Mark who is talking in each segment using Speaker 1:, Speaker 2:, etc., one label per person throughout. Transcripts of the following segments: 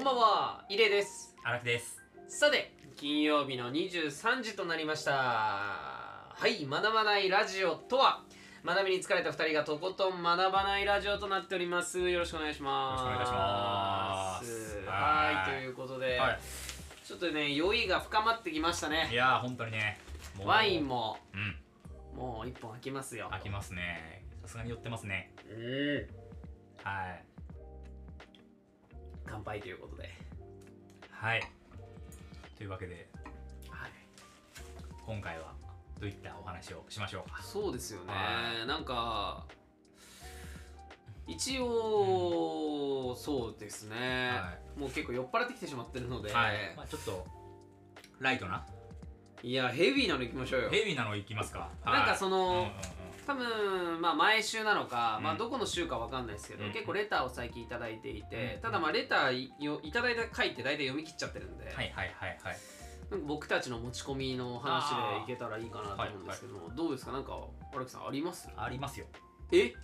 Speaker 1: こんばんは、イレです。
Speaker 2: 荒木です。
Speaker 1: さて、金曜日の23時となりました。はい、学ばないラジオとは、学びに疲れた2人がとことん学ばないラジオとなっております。よろしくお願いします。
Speaker 2: よろしくお願いします
Speaker 1: はい、
Speaker 2: はい
Speaker 1: ということで、
Speaker 2: はい。
Speaker 1: ちょっとね、酔いが深まってきました
Speaker 2: い
Speaker 1: ね。
Speaker 2: やー、本当にね。
Speaker 1: ワイン。も、
Speaker 2: うん。
Speaker 1: もう1本開きますよ。
Speaker 2: 開きますね。さすがに寄ってますね。
Speaker 1: うん。
Speaker 2: はい。
Speaker 1: 乾杯ということで。
Speaker 2: はい。というわけで、
Speaker 1: はい。
Speaker 2: 今回はどういったお話をしましょうか？
Speaker 1: そうですよね
Speaker 2: は
Speaker 1: なんか一応、そうですね、
Speaker 2: は
Speaker 1: もう結構酔っ払ってきてしまってるので、
Speaker 2: はい。まあちょっと、ライトな？
Speaker 1: い、やヘビーなの行きましょうよ
Speaker 2: ヘビーなのいきますか？
Speaker 1: なんかその
Speaker 2: うんうん
Speaker 1: 多分まあ毎週なのか、
Speaker 2: うん。
Speaker 1: まあどこの週かわかんないですけど、
Speaker 2: うん。
Speaker 1: 結構レターを最近いただいていて、
Speaker 2: うん。
Speaker 1: ただまあレターよいただいた回って大体読み切っちゃってるんで、
Speaker 2: はいはいはいはい。
Speaker 1: 僕たちの持ち込みの話でいけたらいいかなと思うんですけど、どうですか？なんか荒木さんあります？
Speaker 2: ありますよ。
Speaker 1: え？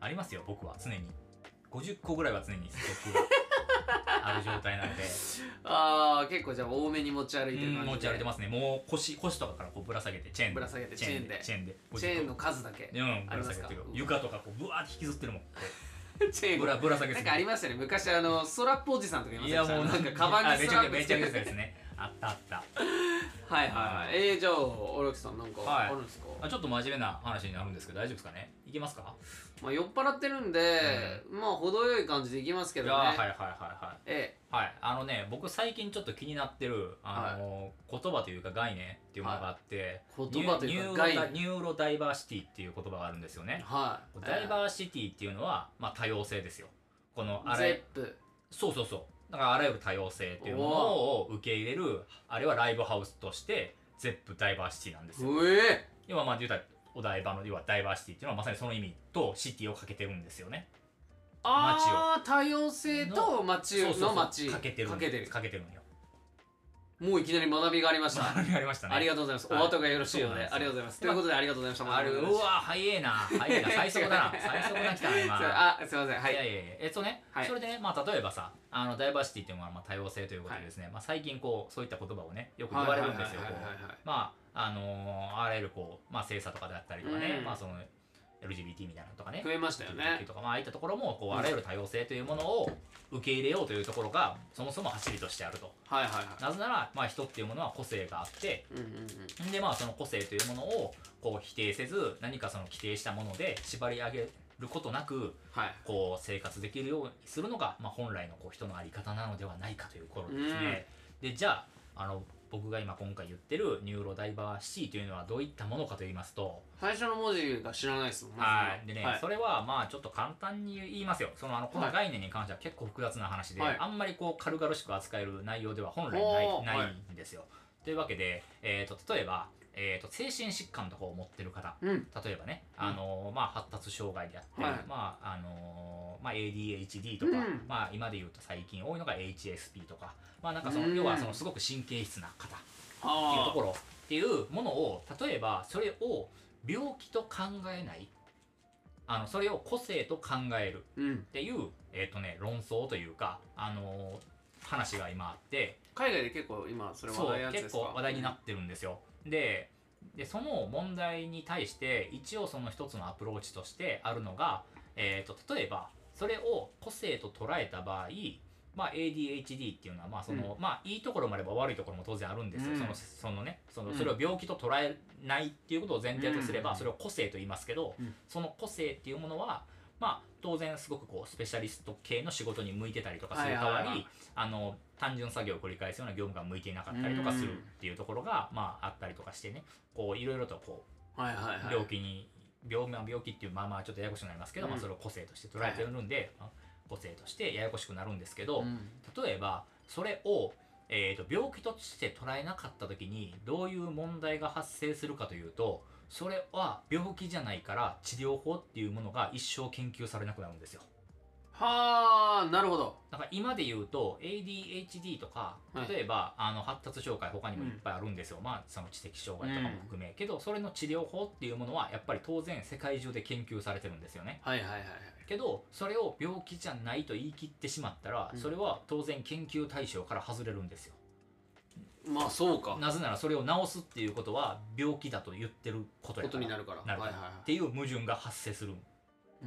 Speaker 2: ありますよ、僕は。常に。50個ぐらいは常に ある状態なので。
Speaker 1: あー結構じゃあ多めに持ち歩いてる感じで。
Speaker 2: 持ち歩いてますね。もう腰腰とかからこうぶら下げてチェーンで。
Speaker 1: ぶら下げてチェーンで
Speaker 2: チェーンで。
Speaker 1: チェーンの数だけ。
Speaker 2: うんぶら下げて床とかこうぶわーって引きずってるもん。
Speaker 1: チェーン。
Speaker 2: ぶらぶら下げて
Speaker 1: なんかありましたよね。昔あのストラップおじさんとかいました？
Speaker 2: いやもう
Speaker 1: なんかカバンにストラップ
Speaker 2: めちゃめちゃ
Speaker 1: つけて
Speaker 2: ですね。あったあった
Speaker 1: はいはいはい。えー、じゃあ荒木さんなんか
Speaker 2: はい。
Speaker 1: あるんですか、
Speaker 2: あちょっと真面目な話になるんですけど大丈夫ですかね？いけますか？
Speaker 1: まあ酔っ払ってるんで、まあ程よい感じでいきますけ
Speaker 2: い
Speaker 1: どね。
Speaker 2: やはいはいはいはい
Speaker 1: え
Speaker 2: はい。あのね僕最近ちょっと気になってるあの、言葉というか概念っていうものがあって、
Speaker 1: はい。言葉というか
Speaker 2: ニューロダイバーシティっていう言葉があるんですよ
Speaker 1: え
Speaker 2: ね、
Speaker 1: はい。
Speaker 2: ダイバーシティっていうのは、まあ、多様性ですよ。このあ
Speaker 1: ゼ
Speaker 2: れそうそうそうだからあらゆる多様性っていうものを受け入れるあれはライブハウスとして Zepp DiverCity なんですよ。
Speaker 1: うえ
Speaker 2: 要はまあ言うたらお台場の要はダイバーシティっていうのはまさにその意味とシティをかけてるんですよね。
Speaker 1: ああ多様性と街の街。
Speaker 2: かけてる。
Speaker 1: かけてる。
Speaker 2: かけてるんよ
Speaker 1: もういきなり学びがありました。
Speaker 2: ありましたね。
Speaker 1: ありがとうございます。
Speaker 2: はい。
Speaker 1: お後がよろしいようで、ありがとうございます。ということで、ありがとうございました。
Speaker 2: ある。うわ早えな。早えな。最速だな。最速が来たな今。
Speaker 1: あ、すいません。はい。い。
Speaker 2: やいやいや。えっとね、
Speaker 1: はい。
Speaker 2: それでね、まあ、例えばさあのダイバーシティっていうのはまあ多様性ということでですね、まあ、最近こうそういった言葉をねよく言われるんですよまああのーあらゆるこう、まあ、性差とかであったりとかね、
Speaker 1: うん。
Speaker 2: まあ、その LGBT みたいなのとかね
Speaker 1: 増えましたよね
Speaker 2: とか、まあああいったところもこうあらゆる多様性というものを受け入れようというところがそもそも走りとしてあると
Speaker 1: はいはいは
Speaker 2: なぜなら、まあ、人っていうものは個性があって
Speaker 1: い。うんうんうん。
Speaker 2: でまあその個性というものをこう否定せず何かその規定したもので縛り上げることなく
Speaker 1: はい。
Speaker 2: こう生活できるようにするのが、まあ、本来のこう人の在り方なのではないかというところですね。でじゃああの僕が今今回言ってるニューロダイバーシティというのはどういったものかと言いますと、
Speaker 1: 最初の文字が知らないですもん。まず
Speaker 2: はい。でね、
Speaker 1: はい。
Speaker 2: それはまあちょっと簡単に言いますよ。そのあのこの概念に関しては結構複雑な話で、
Speaker 1: はい。
Speaker 2: あんまりこう軽々しく扱える内容では本来ない。ないんですよ。というわけで、えー、と例えば、えー、と精神疾患とかを持ってる方
Speaker 1: うん。
Speaker 2: 例えばね、あのーまあ、発達障害であったり、
Speaker 1: はい
Speaker 2: まああのーまあ、ADHD とか、
Speaker 1: うん
Speaker 2: まあ、今で言うと最近多いのが HSP とか、まあ、なんかその
Speaker 1: うん
Speaker 2: 要はそのすごく神経質な方っていう
Speaker 1: あ
Speaker 2: ところっていうものを例えばそれを病気と考えないあのそれを個性と考える
Speaker 1: うん。
Speaker 2: っていう、えーとね、論争というか、あのー話が今あって
Speaker 1: 海外で結構今、それ話題やつですか？
Speaker 2: 結構話題になってるんですよ。ででその問題に対して一応その一つのアプローチとしてあるのが、えー、と例えばそれを個性と捉えた場合、まあ、ADHD っていうのはまあその、まあ、いいところもあれば悪いところも当然あるんですよ、
Speaker 1: うん。
Speaker 2: そのそのねその
Speaker 1: うん。
Speaker 2: それを病気と捉えないっていうことを前提とすれば、
Speaker 1: うん。
Speaker 2: それを個性と言いますけど、
Speaker 1: うん。
Speaker 2: その個性っていうものはまあ当然すごくこうスペシャリスト系の仕事に向いてたりとかする代わり、
Speaker 1: はいはいはい。
Speaker 2: あの単純作業を繰り返すような業務が向いていなかったりとかするっていうところが、まあ、あったりとかしてね。こういろいろとこ
Speaker 1: はいはいは
Speaker 2: う
Speaker 1: い。
Speaker 2: 病気に、病まあ病気っていうまあまあちょっとややこしくなりますけど、
Speaker 1: うん。
Speaker 2: まあ、それを個性として捉えてるんで、まあ個性としてややこしくなるんですけど、
Speaker 1: うん。
Speaker 2: 例えばそれを、えー、と病気として捉えなかった時にどういう問題が発生するかというとそれは病気じゃないから治療法っていうものが一生研究されなくなるんですよ。
Speaker 1: はあなるほど。
Speaker 2: だから今で言うと ADHD とか
Speaker 1: はい。
Speaker 2: 例えば、あの発達障害他にもいっぱいあるんですよ、まあその知的障害とかも含め、けどそれの治療法っていうものはやっぱり当然世界中で研究されてるんですよね。
Speaker 1: はいはいはいはい。
Speaker 2: けどそれを病気じゃないと言い切ってしまったら、
Speaker 1: うん。
Speaker 2: それは当然研究対象から外れるんですよ
Speaker 1: まあそうか。
Speaker 2: なぜならそれを治すっていうことは病気だと言ってることや
Speaker 1: ことになるから。
Speaker 2: なるから。
Speaker 1: はいはいはい。
Speaker 2: っていう矛盾が発生する。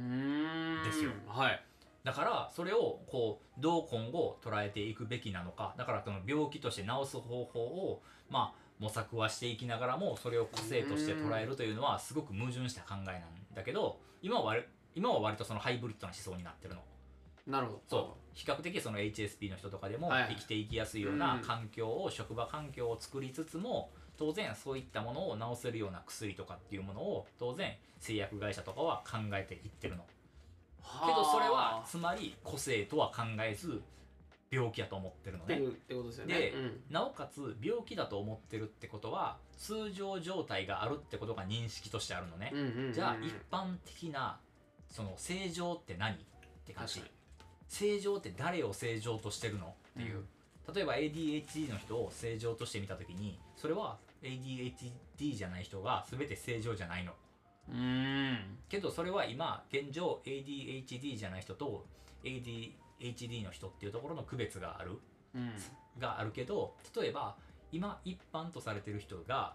Speaker 1: ん。
Speaker 2: ですよ。
Speaker 1: はい。
Speaker 2: だからそれをこうどう今後捉えていくべきなのか。だからその病気として治す方法をまあ模索はしていきながらもそれを個性として捉えるというのはすごく矛盾した考えなんだけど今は割今は割とそのハイブリッドな思想になってるの。
Speaker 1: なるほど。
Speaker 2: そう比較的その HSP の人とかでも生きていきやすいよう
Speaker 1: う
Speaker 2: なん。環境を職場環境を作りつつも当然そういったものを治せるような薬とかっていうものを当然製薬会社とかは考えていってるの。けどそれはつまり個性とは考えず病気やと思ってるのね。
Speaker 1: ってことですよね。
Speaker 2: で
Speaker 1: うん。
Speaker 2: なおかつ病気だと思ってるってことは通常状態があるってことが認識としてあるのね。じゃあ一般的なその正常って何って感じ正常って誰を正常としてるの？っていう、例えば ADHD の人を正常として見た時にそれは ADHD じゃない人が全て正常じゃないの。
Speaker 1: にうーん。
Speaker 2: けどそれは今現状 ADHD じゃない人と ADHD の人っていうところの区別がある。
Speaker 1: うん。
Speaker 2: があるけど例えば今一般とされてる人が、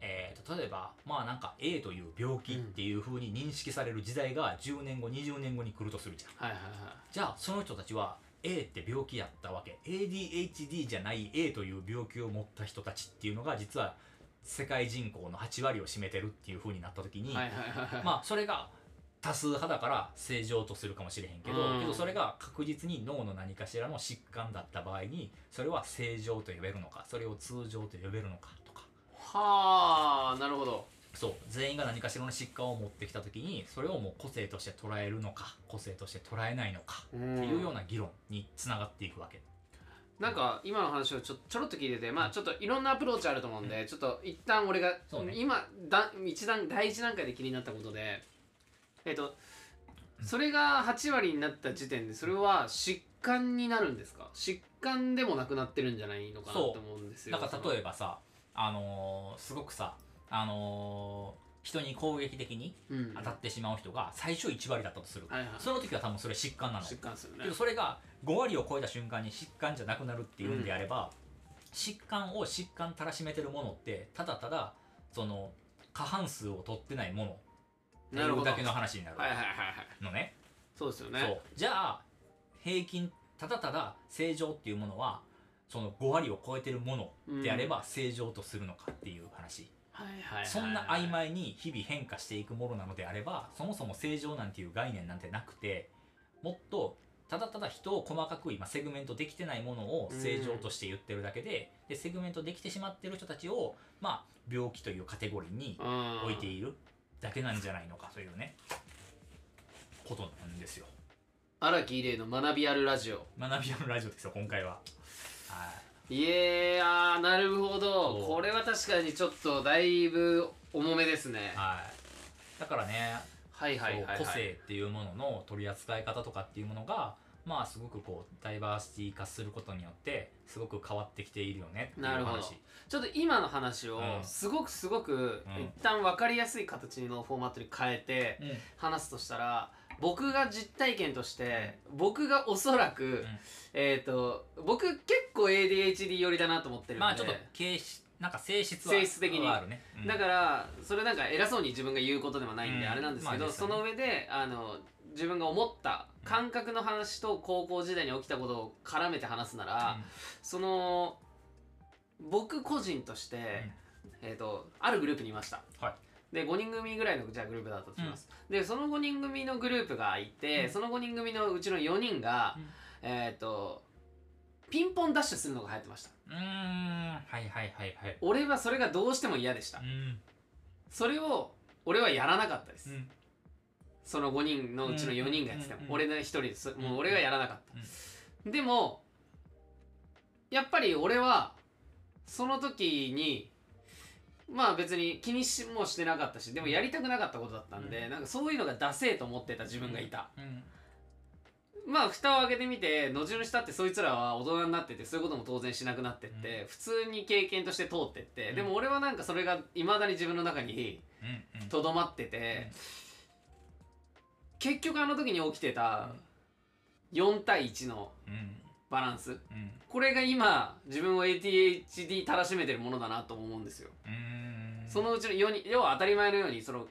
Speaker 2: えーと例えばまあなんか A という病気っていう風に認識される時代が10年後20年後に来るとするじゃん。
Speaker 1: はいはいはい。
Speaker 2: じゃあその人たちは A って病気やったわけ。ADHD じゃない A という病気を持った人たちっていうのが実は世界人口の8割を占めてるっていう風になった時に、
Speaker 1: はいはいはいはい。
Speaker 2: まあそれが多数派だから正常とするかもしれへんけど、
Speaker 1: うん。
Speaker 2: けどそれが確実に脳の何かしらの疾患だった場合にそれは正常と呼べるのかそれを通常と呼べるのか
Speaker 1: はあなるほど。
Speaker 2: そう。全員が何かしらの疾患を持ってきた時にそれをもう個性として捉えるのか個性として捉えないのか
Speaker 1: っ
Speaker 2: っていうような議論につながっていくわけ。
Speaker 1: なんか今の話をちょちょろっと聞いててまあちょっといろんなアプローチあると思うんで、ちょっと一旦俺が、
Speaker 2: ね。
Speaker 1: 今だ一段第一段階で気になったことでえっ、とそれが8割になった時点でそれは疾患になるんですか？疾患でもなくなってるんじゃないのかなと思うんですよ。
Speaker 2: なんか例えばさあのーすごくさあのー人に攻撃的に当たってしまう人が最初1割だったとする、
Speaker 1: はいはい。
Speaker 2: その時は多分それ疾患なの。
Speaker 1: 疾患ですよね。
Speaker 2: けどそれが5割を超えた瞬間に疾患じゃなくなるっていうんであれば、疾患を疾患たらしめてるものってただただその過半数を取ってないもの。って
Speaker 1: ないるほど。
Speaker 2: うだけの話になる
Speaker 1: はいはいはいはい。
Speaker 2: のね。
Speaker 1: そうですよね。
Speaker 2: そう。じゃあ平均ただただ正常っていうものはその5割を超えてるものであれば正常とするのかっていう話、そんな曖昧に日々変化していくものなのであればそもそも正常なんていう概念なんてなくてもっとただただ人を細かく今セグメントできてないものを正常として言ってるだけで,、でセグメントできてしまってる人たちをまあ病気というカテゴリーに
Speaker 1: うん。
Speaker 2: 置いているだけなんじゃないのかというねことなんですよ。
Speaker 1: 荒木玲の学びあるラジオ。
Speaker 2: 学び屋のラジオですよ今回ははい。
Speaker 1: いやーなるほど。これは確かにちょっとだいぶ重めですね。
Speaker 2: はい。だからね
Speaker 1: はいはい
Speaker 2: 個性っていうものの取り扱い方とかっていうものがまあすごくこうダイバーシティ化することによってすごく変わってきているよねっていう話
Speaker 1: なるほど。ちょっと今の話を
Speaker 2: うん。
Speaker 1: すごくすごく
Speaker 2: うん。
Speaker 1: 一旦分かりやすい形のフォーマットに変えて
Speaker 2: うん。
Speaker 1: 話すとしたら僕が実体験として僕がおそらく、えっ、と僕結構 ADHD 寄りだなと思ってるんで、
Speaker 2: まあちょっと形質なんか性質は
Speaker 1: 性質的に。
Speaker 2: はあるね、うん。
Speaker 1: だからそれなんか偉そうに自分が言うことでもないんで
Speaker 2: うん。
Speaker 1: あれなんですけど、
Speaker 2: まあね。
Speaker 1: その上であの自分が思った感覚の話と高校時代に起きたことを絡めて話すなら、その僕個人として、えー、とあるグループにいました、
Speaker 2: はい
Speaker 1: で5人組ぐらいのじゃあグループだったとします、でその5人組のグループがいて、
Speaker 2: うん。
Speaker 1: その5人組のうちの4人が、
Speaker 2: うん。
Speaker 1: えっ、とピンポンダッシュするのが流行ってました。
Speaker 2: うんうーん。はいはいはいはい。
Speaker 1: 俺はそれがどうしても嫌でした、
Speaker 2: うん。
Speaker 1: それを俺はやらなかったです、
Speaker 2: うん。
Speaker 1: その5人のうちの4人がやってても、
Speaker 2: うん
Speaker 1: 俺の1人です。も
Speaker 2: う
Speaker 1: うん。俺がやらなかった、でもやっぱり俺はその時にまあ別に気にしもしてなかったしでもやりたくなかったことだったんで、
Speaker 2: うん。
Speaker 1: なんかそういうのがダセえと思ってた自分がいた、
Speaker 2: うん。
Speaker 1: まあ蓋を開けてみて後々したってそいつらは大人になっててそういうことも当然しなくなってって、普通に経験として通ってって、
Speaker 2: うん。
Speaker 1: でも俺はなんかそれがいまだに自分の中にとどまってて、結局あの時に起きてた4対1の
Speaker 2: うん
Speaker 1: バランス。
Speaker 2: うん。
Speaker 1: これが今自分を ADHD たらしめてるものだなと思うんですよ。
Speaker 2: うん。
Speaker 1: そのうちの4人要は当たり前のようにその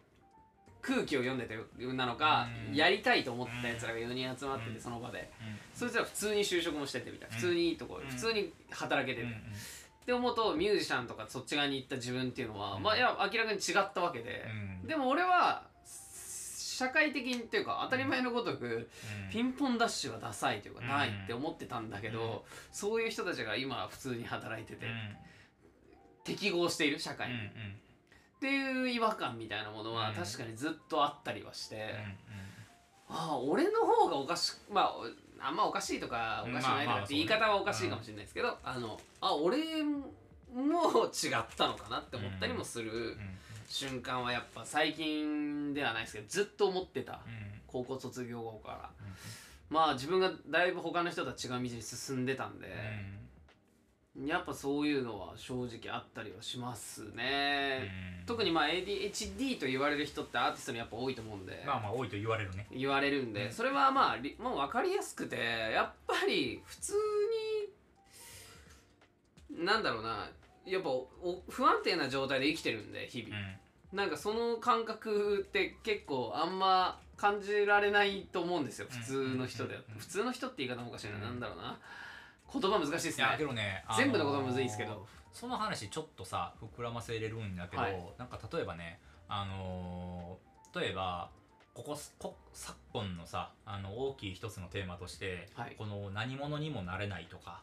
Speaker 1: 空気を読んでてなのか、
Speaker 2: うん。
Speaker 1: やりたいと思ったやつらが4人集まってて、
Speaker 2: うん。
Speaker 1: その場で。
Speaker 2: うん。
Speaker 1: そいつら普通に就職もしててみたい普通にいいとこ普通に働けてて、
Speaker 2: うん。
Speaker 1: って思うとミュージシャンとかそっち側に行った自分っていうのは、
Speaker 2: うん。
Speaker 1: まあいや明らかに違ったわけで、
Speaker 2: うん。
Speaker 1: でも俺は社会的にっていうか当たり前のごとく、
Speaker 2: うん。
Speaker 1: ピンポンダッシュがダサいというか
Speaker 2: うん
Speaker 1: ないって思ってたんだけど、
Speaker 2: うん。
Speaker 1: そういう人たちが今普通に働いてて、
Speaker 2: うん。
Speaker 1: 適合している社会。に、っていう違和感みたいなものは
Speaker 2: うん。
Speaker 1: 確かにずっとあったりはして、
Speaker 2: うん
Speaker 1: ああ俺の方がおかしまああんまおかしいとかおかしくないとかって言い方はおかしいかもしれないですけど、あのあ俺も違ったのかなって思ったりもする
Speaker 2: うん
Speaker 1: 瞬間はやっぱ最近ではないですけどずっと思ってた
Speaker 2: うん。
Speaker 1: 高校卒業後から。まあ自分がだいぶ他の人とは違う道に進んでたんで、やっぱそういうのは正直あったりはしますね、特にまあ ADHD と言われる人ってアーティストにやっぱ多いと思うんで、
Speaker 2: まあまあ多いと言われるね。
Speaker 1: 言われるんで、
Speaker 2: うん。
Speaker 1: それはまありもう分かりやすくてやっぱり普通になんだろうなやっぱおお不安定な状態で生きてるんで日々、なんかその感覚って結構あんま感じられないと思うんですよ普通の人で、
Speaker 2: うんうんうんうん。
Speaker 1: 普通の人って言い方もおかしいな、
Speaker 2: うん
Speaker 1: なんだろうな。言葉難しいです
Speaker 2: いやけ
Speaker 1: ね
Speaker 2: どね
Speaker 1: 全部のことはむずいんですけど。
Speaker 2: その話ちょっとさ膨らませれるんだけど、
Speaker 1: はい。
Speaker 2: なんか例えばねあのー例えばこここ昨今のさあの大きい一つのテーマとして、
Speaker 1: はい。
Speaker 2: この何者にもなれないとか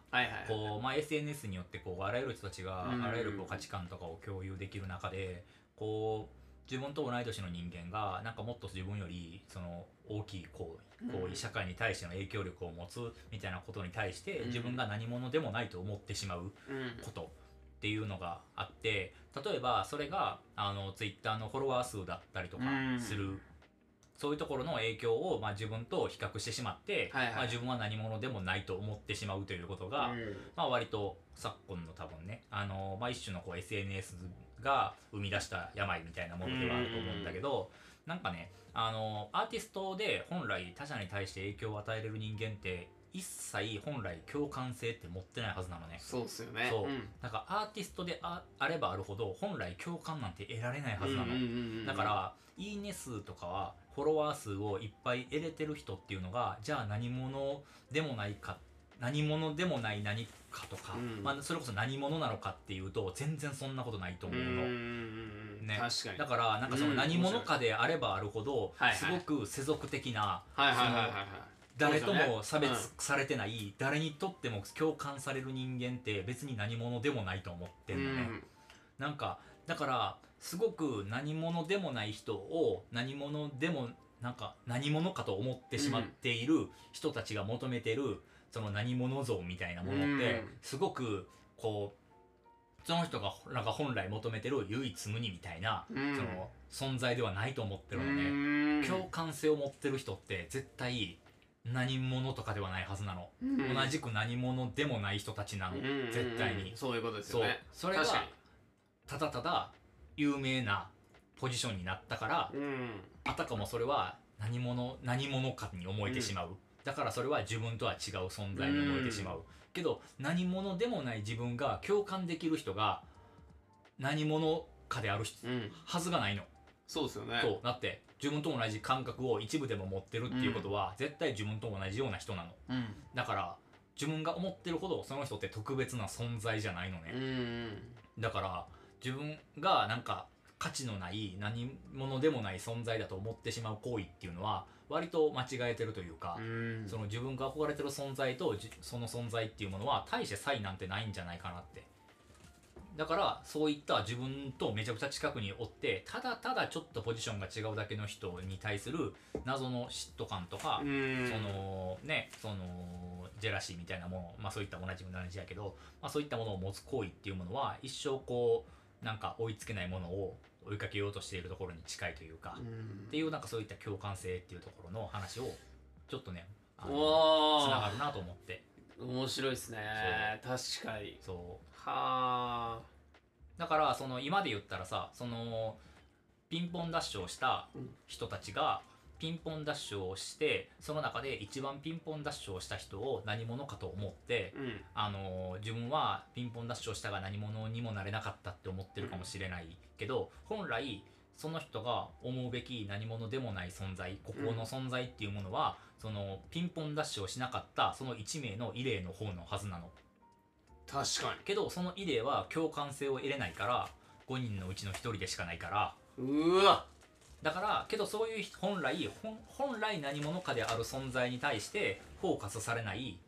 Speaker 2: SNS によってこうあらゆる人たちが
Speaker 1: うん。
Speaker 2: あらゆるこう価値観とかを共有できる中でこう自分と同い年の人間がなんかもっと自分よりその大きい行為行
Speaker 1: うん。
Speaker 2: 為社会に対しての影響力を持つみたいなことに対して
Speaker 1: うん。
Speaker 2: 自分が何者でもないと思ってしまう
Speaker 1: うん。
Speaker 2: ことっていうのがあって例えばそれがあのツイッターのフォロワー数だったりとか
Speaker 1: うん。
Speaker 2: する、そういうところの影響を、まあ、自分と比較してしまって、
Speaker 1: はいはい。
Speaker 2: まあ、自分は何者でもないと思ってしまうということが、
Speaker 1: うん。
Speaker 2: まあ、割と昨今の多分ねあの、まあ、一種のこう SNS が生み出した病みたいなものではあると思うんだけど、なんかねあのアーティストで本来他者に対して影響を与えれる人間って一切本来共感性って持ってないはずなのね。
Speaker 1: そうっすよね。
Speaker 2: そう。
Speaker 1: うん。
Speaker 2: なんかアーティストでああればあるほど本来共感なんて得られないはずなの、
Speaker 1: うんうんうんうん
Speaker 2: だからいいね数とかはフォロワー数をいっぱい得れてる人っていうのがじゃあ何者でもないか何者でもない何かとか、
Speaker 1: うん。
Speaker 2: まあ、それこそ何者なのかっていうと全然そんなことないと思うの、
Speaker 1: う
Speaker 2: ね。
Speaker 1: 確かに。
Speaker 2: だからなんかその
Speaker 1: うん。
Speaker 2: 何者かであればあるほど、すごく世俗的な
Speaker 1: はいはいはいはいはい
Speaker 2: 誰とも差別されてない、誰にとっても共感される人間って別に何者でもないと思ってんのね、なんかだからすごく何者でもない人を何者でもなんか何者かと思ってしまっている人たちが求めてるその何者像みたいなものって
Speaker 1: うん。
Speaker 2: すごくこうその人がなんか本来求めてる唯一無二みたいな、
Speaker 1: うん。
Speaker 2: その存在ではないと思ってるのね、
Speaker 1: うん。
Speaker 2: 共感性を持ってる人って絶対何者とかではないはずなの、
Speaker 1: うん。
Speaker 2: 同じく何者でもない人たちなの、
Speaker 1: うん。
Speaker 2: 絶対に、
Speaker 1: そういうことですよね。
Speaker 2: それが
Speaker 1: 確か
Speaker 2: ただただ有名なポジションになったから、
Speaker 1: にうん。
Speaker 2: あたかもそれは何者何者かに思えてしまう、だからそれは自分とは違う存在に思えてしまう、けど何者でもない自分が共感できる人が何者かである
Speaker 1: うん。
Speaker 2: はずがないの、
Speaker 1: そうですよね。
Speaker 2: そうだって自分と同じ感覚を一部でも持ってるっていうことは、絶対自分と同じような人なの。
Speaker 1: うん。
Speaker 2: だから自分が思ってるほどその人って特別な存在じゃないのね、
Speaker 1: うん。
Speaker 2: だから自分がなんか価値のない何者でもない存在だと思ってしまう行為っていうのは割と間違えてるというか、
Speaker 1: うん。
Speaker 2: その自分が憧れてる存在とじその存在っていうものは大して差異なんてないんじゃないかなってだからそういった自分とめちゃくちゃ近くにおってただただちょっとポジションが違うだけの人に対する謎の嫉妬感とか、
Speaker 1: うん。
Speaker 2: そのねそのジェラシーみたいなもの、まあ、そういった同じ同じやけど、まあ、そういったものを持つ行為っていうものは一生こうなんか追いつけないものを追いかけようとしているところに近いというか、
Speaker 1: うん
Speaker 2: っていうなんかそういった共感性っていうところの話をちょっとねつなが
Speaker 1: お
Speaker 2: るなと思って
Speaker 1: 面白いですね確かに
Speaker 2: そう
Speaker 1: はあ。
Speaker 2: だからその今で言ったらさそのピンポンダッシュをした人たちがピンポンダッシュをしてその中で一番ピンポンダッシュをした人を何者かと思って
Speaker 1: うん。
Speaker 2: あの自分はピンポンダッシュをしたが何者にもなれなかったって思ってるかもしれないけど、本来その人が思うべき何者でもない存在ここの存在っていうものは、そのピンポンダッシュをしなかったその1名の異例の方のはずなの
Speaker 1: 確か
Speaker 2: けどその異例は共感性を得れないから5人のうちの1人でしかないから。
Speaker 1: にうわ。
Speaker 2: だからけどそういう人本来本本来何者かである存在に対してフォーカスされない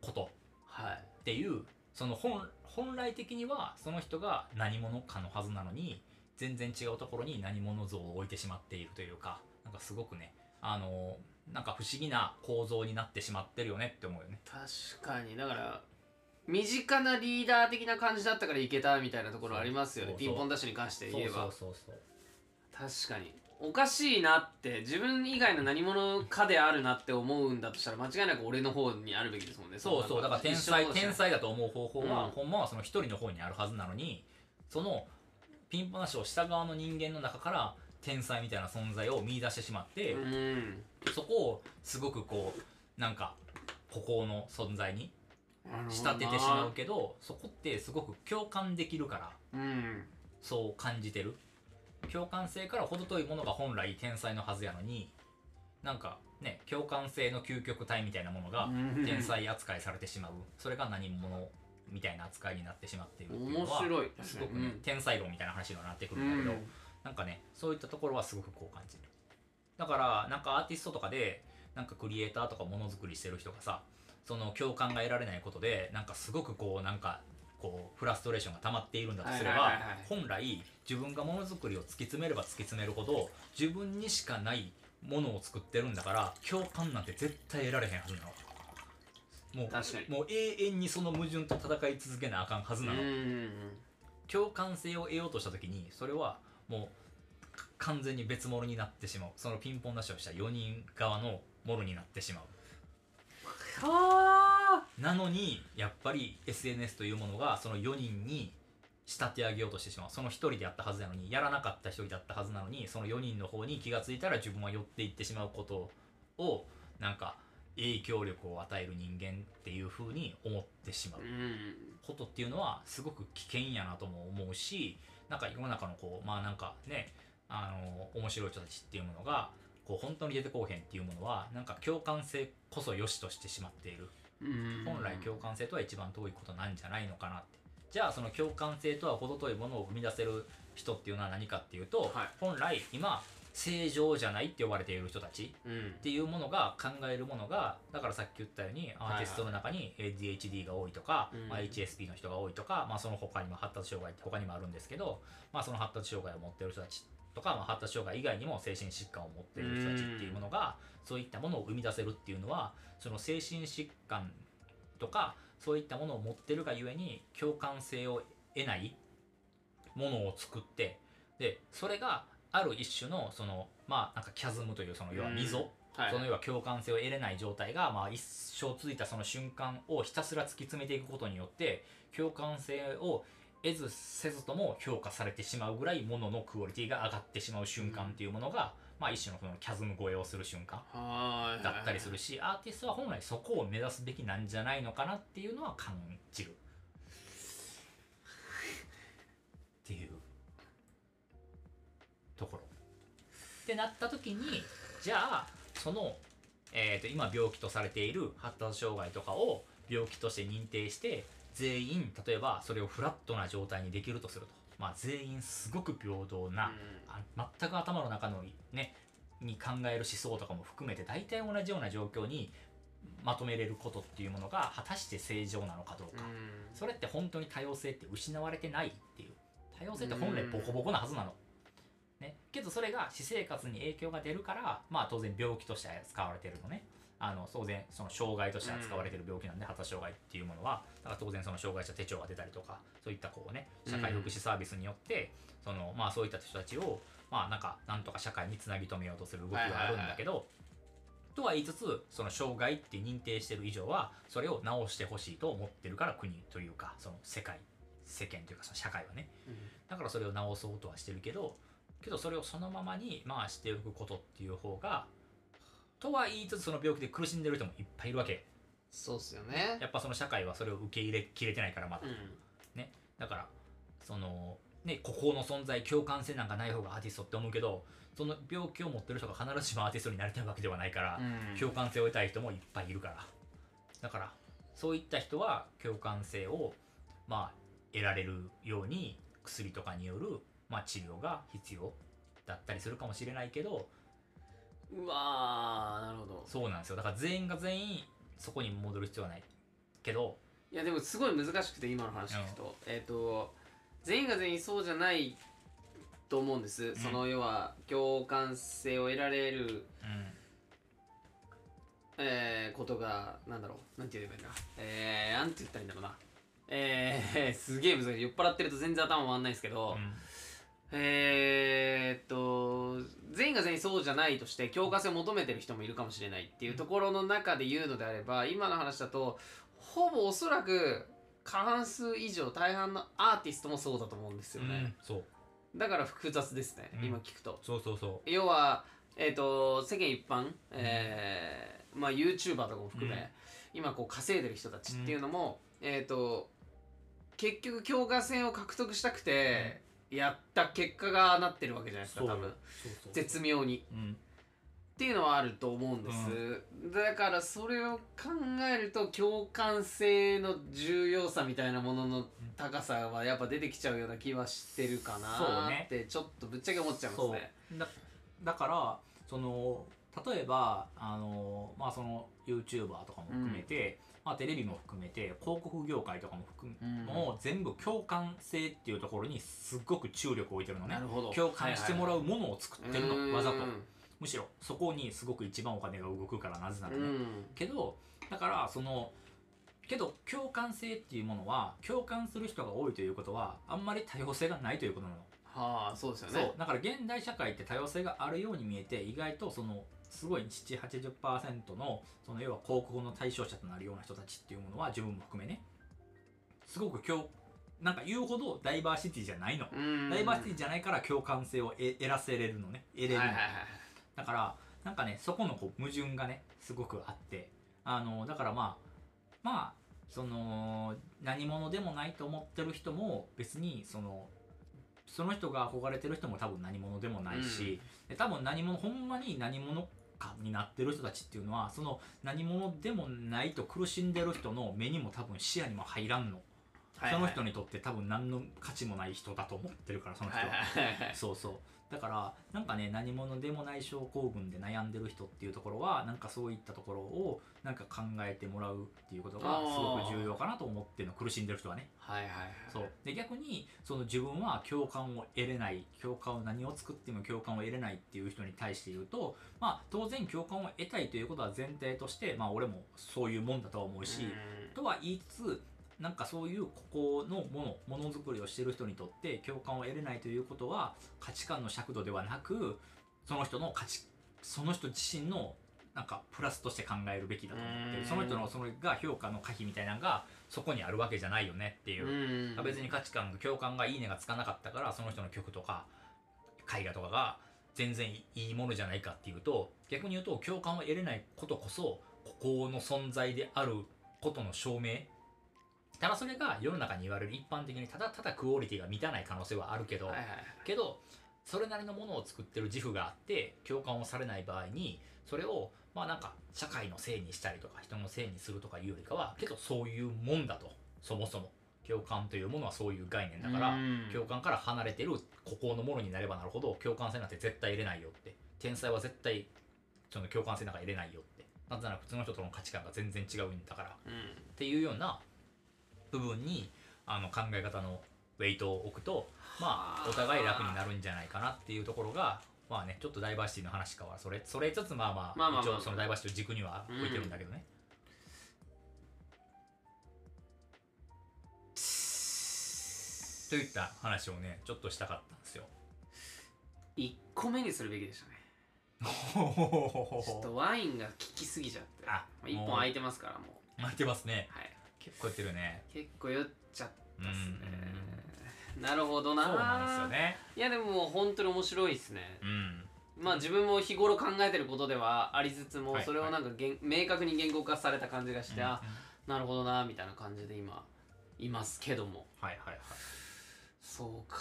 Speaker 2: こと。
Speaker 1: はい。
Speaker 2: っていうその本本来的にはその人が何者かのはずなのに全然違うところに何者像を置いてしまっているというか。なんかすごくねあのなんか不思議な構造になってしまってるよねって思うよね。
Speaker 1: 確かに。だから身近なリーダー的な感じだったからいけたみたいなところありますよね。ピンポンダッシュに関して言えば。
Speaker 2: そうそうそう
Speaker 1: 確かに。おかしいなって自分以外の何者かであるなって思うんだとしたら間違いなく俺の方にあるべきですもんね。
Speaker 2: そうそう。だから天才天才だと思う方法は、
Speaker 1: うん。
Speaker 2: ほんまはその一人の方にあるはずなのにそのピンポンダッシュをした側の人間の中から天才みたいな存在を見出してしまって、
Speaker 1: うん。
Speaker 2: そこをすごくこうなんか孤高の存在に仕立ててしまうけどそこってすごく共感できるから。
Speaker 1: うん。
Speaker 2: そう感じてる。共感性から程遠いものが本来天才のはずやのになんかね共感性の究極体みたいなものが
Speaker 1: うん。
Speaker 2: 天才扱いされてしまう。それが何者みたいな扱いになってしまっているっていう
Speaker 1: 面
Speaker 2: のは
Speaker 1: 白い
Speaker 2: すごくね、
Speaker 1: うん。
Speaker 2: 天才論みたいな話にはなってく
Speaker 1: う
Speaker 2: るんだけど、
Speaker 1: ん。
Speaker 2: なんかねそういったところはすごくこう感じる。だからなんかアーティストとかでなんかクリエイターとかものづくりしてる人がさその共感が得られないことでなんかすごくこうなんかこうフラストレーションが溜まっているんだとすれば本来自分がものづくりを突き詰めれば突き詰めるほど自分にしかないものを作ってるんだから共感なんて絶対得られへんはずなの。もう
Speaker 1: 確かに。
Speaker 2: もう永遠にその矛盾と戦い続けなあかんはずなの、
Speaker 1: うん
Speaker 2: 共感性を得ようとした時にそれはもうか完全に別物になってしまう。そのピンポンダッシュをした4人側のものになってしまう。
Speaker 1: はあ
Speaker 2: なのにやっぱり SNS というものがその4人に仕立て上げようとしてしまうその1人でやったはずなのにやらなかった1人だったはずなのにその4人の方に気がついたら自分は寄っていってしまうことをなんか影響力を与える人間っていう風に思ってしまう。
Speaker 1: うん。
Speaker 2: ことっていうのはすごく危険やなとも思うしなんか世の中のこうまあなんかねあの面白い人たちっていうものがこう本当に出てこうへんっていうものはなんか共感性こそ良しとしてしまっている。
Speaker 1: うん。
Speaker 2: 本来共感性とは一番遠いことなんじゃないのかなって。じゃあその共感性とは程遠いものを生み出せる人っていうのは何かっていうと、
Speaker 1: はい。
Speaker 2: 本来今正常じゃないって呼ばれている人たち
Speaker 1: うん。
Speaker 2: っていうものが考えるものがだからさっき言ったようにアーティストの中に ADHD が多いとか、
Speaker 1: うん。
Speaker 2: まあ、HSP の人が多いとか、まあ、その他にも発達障害って他にもあるんですけど、まあ、その発達障害を持っている人たちとか、まあ、発達障害以外にも精神疾患を持っている人たちっていうものがそういったものを生み出せるっていうのはその精神疾患とかそういったものを持ってるがゆえに共感性を得ないものを作ってでそれがある一種のそのまあなんかキャズムというその要は溝、
Speaker 1: はい。
Speaker 2: その要は共感性を得れない状態が、まあ、一生続いたその瞬間をひたすら突き詰めていくことによって共感性を得ずせずとも評価されてしまうぐらいもののクオリティが上がってしまう瞬間っていうものが、まあ、一種のそのキャズム超えをする瞬間。
Speaker 1: はい。
Speaker 2: だったりするしアーティストは本来そこを目指すべきなんじゃないのかなっていうのは感じる。っていう。ところ。ってなった時にじゃあその、えー、と今病気とされている発達障害とかを病気として認定して全員例えばそれをフラットな状態にできるとすると、まあ、全員すごく平等な、あ全く頭の中のねに考える思想とかも含めて大体同じような状況にまとめれることっていうものが果たして正常なのかどうか、
Speaker 1: うん。
Speaker 2: それって本当に多様性って失われてないっていう。多様性って本来ボコボコなはずなの、ね、けどそれが私生活に影響が出るからまあ当然病気として扱われてるのねあの当然その障害として扱われてる病気なんで、発達障害っていうものはだから当然その障害者手帳が出たりとかそういったこうね社会福祉サービスによって、そのまあそういった人たちをまあなんかなんとか社会につなぎ止めようとする動きがあるんだけど、とは言いつつその障害って認定してる以上はそれを直してほしいと思ってるから国というかその世界世間というかその社会はね。だからそれを直そうとはしてるけどけどそれをそのままに回しておくことっていう方がとは言いつつその病気で苦しんでる人もいっぱいいるわけ。
Speaker 1: そうっすよね。
Speaker 2: やっぱその社会はそれを受け入れきれてないからまだ。
Speaker 1: うん。
Speaker 2: だからそのね孤高の存在共感性なんかない方がアーティストって思うけどその病気を持ってる人が必ずしもアーティストになりたいわけではないから、
Speaker 1: うん。
Speaker 2: 共感性を得たい人もいっぱいいるから。だからそういった人は共感性をまあ得られるように薬とかによる、まあ、治療が必要だったりするかもしれないけど
Speaker 1: うわーなるほど。
Speaker 2: そうなんですよ。だから全員が全員そこに戻る必要はないけど。
Speaker 1: いやでもすごい難しくて今の話聞くと、えっ、と全員が全員そうじゃないと思うんです、その要は共感性を得られる、
Speaker 2: うん。
Speaker 1: えーことがなんだろう。なんて言えばいいんだ。えー、なんて言ったらいいんだろうな。えー、すげえ難しい。酔っ払ってると全然頭回んないですけど、
Speaker 2: うん
Speaker 1: えーっと全員が全員そうじゃないとして共感性を求めてる人もいるかもしれないっていうところの中で言うのであれば今の話だとほぼおそらく過半数以上大半のアーティストもそうだと思うんですよ
Speaker 2: うん
Speaker 1: ね、
Speaker 2: そう。
Speaker 1: だから複雑ですね、
Speaker 2: うん。
Speaker 1: 今聞くと。
Speaker 2: そうそうそう。
Speaker 1: 要はえーっと世間一般、えーまあ YouTuber とかも含め、
Speaker 2: うん。
Speaker 1: 今こう稼いでる人たちっていうのも、えーっと結局共感性を獲得したくてやった結果がなってるわけじゃないですか多分。絶妙に。
Speaker 2: うん。
Speaker 1: っていうのはあると思うんです、だからそれを考えると共感性の重要さみたいなものの高さはやっぱ出てきちゃうような気はしてるかなってちょっとぶっちゃけ思っちゃいますね。
Speaker 2: だだからその例えばあの、まあ、その YouTuber とかも含めて、まあ、テレビも含めて広告業界とかも含め、
Speaker 1: うん。
Speaker 2: もう全部共感性っていうところにすっごく注力を置いてるのね。
Speaker 1: なるほど。
Speaker 2: 共感してもらうものを作ってるの、
Speaker 1: うん
Speaker 2: わざと。むしろそこにすごく一番お金が動くからなぜなら。ね、
Speaker 1: うん。
Speaker 2: けどだからそのけど共感性っていうものは共感する人が多いということはあんまり多様性がないということなの。
Speaker 1: はあそうですよね。
Speaker 2: そう。だから現代社会って多様性があるように見えて意外とそのすごい780%のその要は広告の対象者となるような人たちっていうものは自分も含めね。すごく今日なんか言うほどダイバーシティじゃないの、
Speaker 1: うん。
Speaker 2: ダイバーシティじゃないから共感性を得得らせれるのね。得れるの、
Speaker 1: はいはいはい
Speaker 2: だからなんかねそこのこう矛盾がねすごくあって。あのだからまあまあその何者でもないと思ってる人も別にそのその人が憧れてる人も多分何者でもないし、で多分何者ほんまに何者かになってる人たちっていうのはその何者でもないと苦しんでる人の目にも多分視野にも入らんの、
Speaker 1: はい
Speaker 2: その人にとって多分何の価値もない人だと思ってるからその人は。そうそうだからなんかね何者でもない症候群で悩んでる人っていうところはなんかそういったところをなんか考えてもらうっていうことがすごく重要かなと思ってるの苦しんでる人はね。
Speaker 1: はいはいはい。
Speaker 2: そう。で逆にその自分は共感を得れない共感を何を作っても共感を得れないっていう人に対して言うとまあ当然共感を得たいということは前提としてまあ俺もそういうもんだとは思うし、
Speaker 1: うん。
Speaker 2: とは言いつつなんかそういうここのものものづくりをしてる人にとって共感を得れないということは価値観の尺度ではなくその人の価値その人自身のなんかプラスとして考えるべきだと思って
Speaker 1: うん。
Speaker 2: るその人のそれが評価の可否みたいなのがそこにあるわけじゃないよねっていう、
Speaker 1: うん。
Speaker 2: 別に価値観共感がいいねがつかなかったからその人の曲とか絵画とかが全然いいものじゃないかっていうと逆に言うと共感を得れないことこそここの存在であることの証明ただそれが世の中に言われる一般的にただただクオリティが満たない可能性はあるけど、
Speaker 1: はいはいはい
Speaker 2: けどそれなりのものを作ってる自負があって共感をされない場合にそれをまあなんか社会のせいにしたりとか人のせいにするとかいうよりかはけどそういうもんだと。そもそも。共感というものはそういう概念だから
Speaker 1: うん。
Speaker 2: 共感から離れてる孤高のものになればなるほど共感性なんて絶対入れないよって。天才は絶対その共感性なんか入れないよって。なぜなら普通の人との価値観が全然違うんだから。っ
Speaker 1: うん。
Speaker 2: ていうような部分にあの考え方のウェイトを置くとまあお互い楽になるんじゃないかなっていうところがまあねちょっとダイバーシティの話かはそれそれつつまあまあ,、
Speaker 1: まあまあまあ。
Speaker 2: 一応そのダイバーシティを軸には置いてるんだけどね、といった話をねちょっとしたかったんですよ。
Speaker 1: 1個目にするべきでしたね。ちょっとワインが効きすぎちゃって。
Speaker 2: あ
Speaker 1: 1本空いてますからもう。
Speaker 2: 待ってますね。
Speaker 1: はい
Speaker 2: 結構やってるね。
Speaker 1: 結構酔っちゃったっすね。
Speaker 2: うん。
Speaker 1: なるほどな。
Speaker 2: そうなんですよね。
Speaker 1: いやでももう本当に面白いですね。
Speaker 2: うん。
Speaker 1: まあ自分も日頃考えてることではありつつも
Speaker 2: はい。
Speaker 1: それをなんかげん明確に言語化された感じがして、
Speaker 2: うん
Speaker 1: あなるほどなみたいな感じで今いますけども。
Speaker 2: はいはいはい。
Speaker 1: そうか。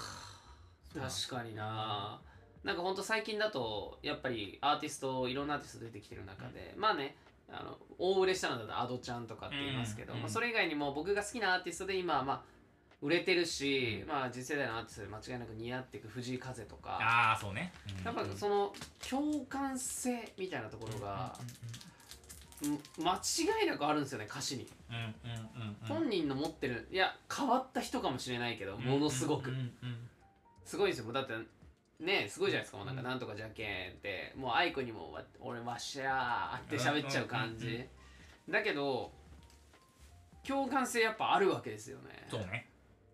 Speaker 1: 確かにな。なんかほんと最近だとやっぱりアーティストいろんなアーティスト出てきてる中で、まあねあの大売れしたのだとアドちゃんとかって言いますけど、
Speaker 2: うん
Speaker 1: まあ、それ以外にも僕が好きなアーティストで今まあ売れてるし、まあ次世代のアーティストで間違いなく似合っていく藤井風とか。
Speaker 2: ああそうね、うん
Speaker 1: やっぱその共感性みたいなところが、うん間違いなくあるんですよね歌詞に、
Speaker 2: うんうんうんうんうん。
Speaker 1: 本人の持ってるいや変わった人かもしれないけどものすごく、
Speaker 2: うんうんうん
Speaker 1: すごいですよ。だってねすごいじゃないですかもうなんか
Speaker 2: うん
Speaker 1: なんとかじゃけんって。もう愛子にもわ俺わっしゃーって喋っちゃう感じ、だけど共感性やっぱあるわけですよね。
Speaker 2: そうね。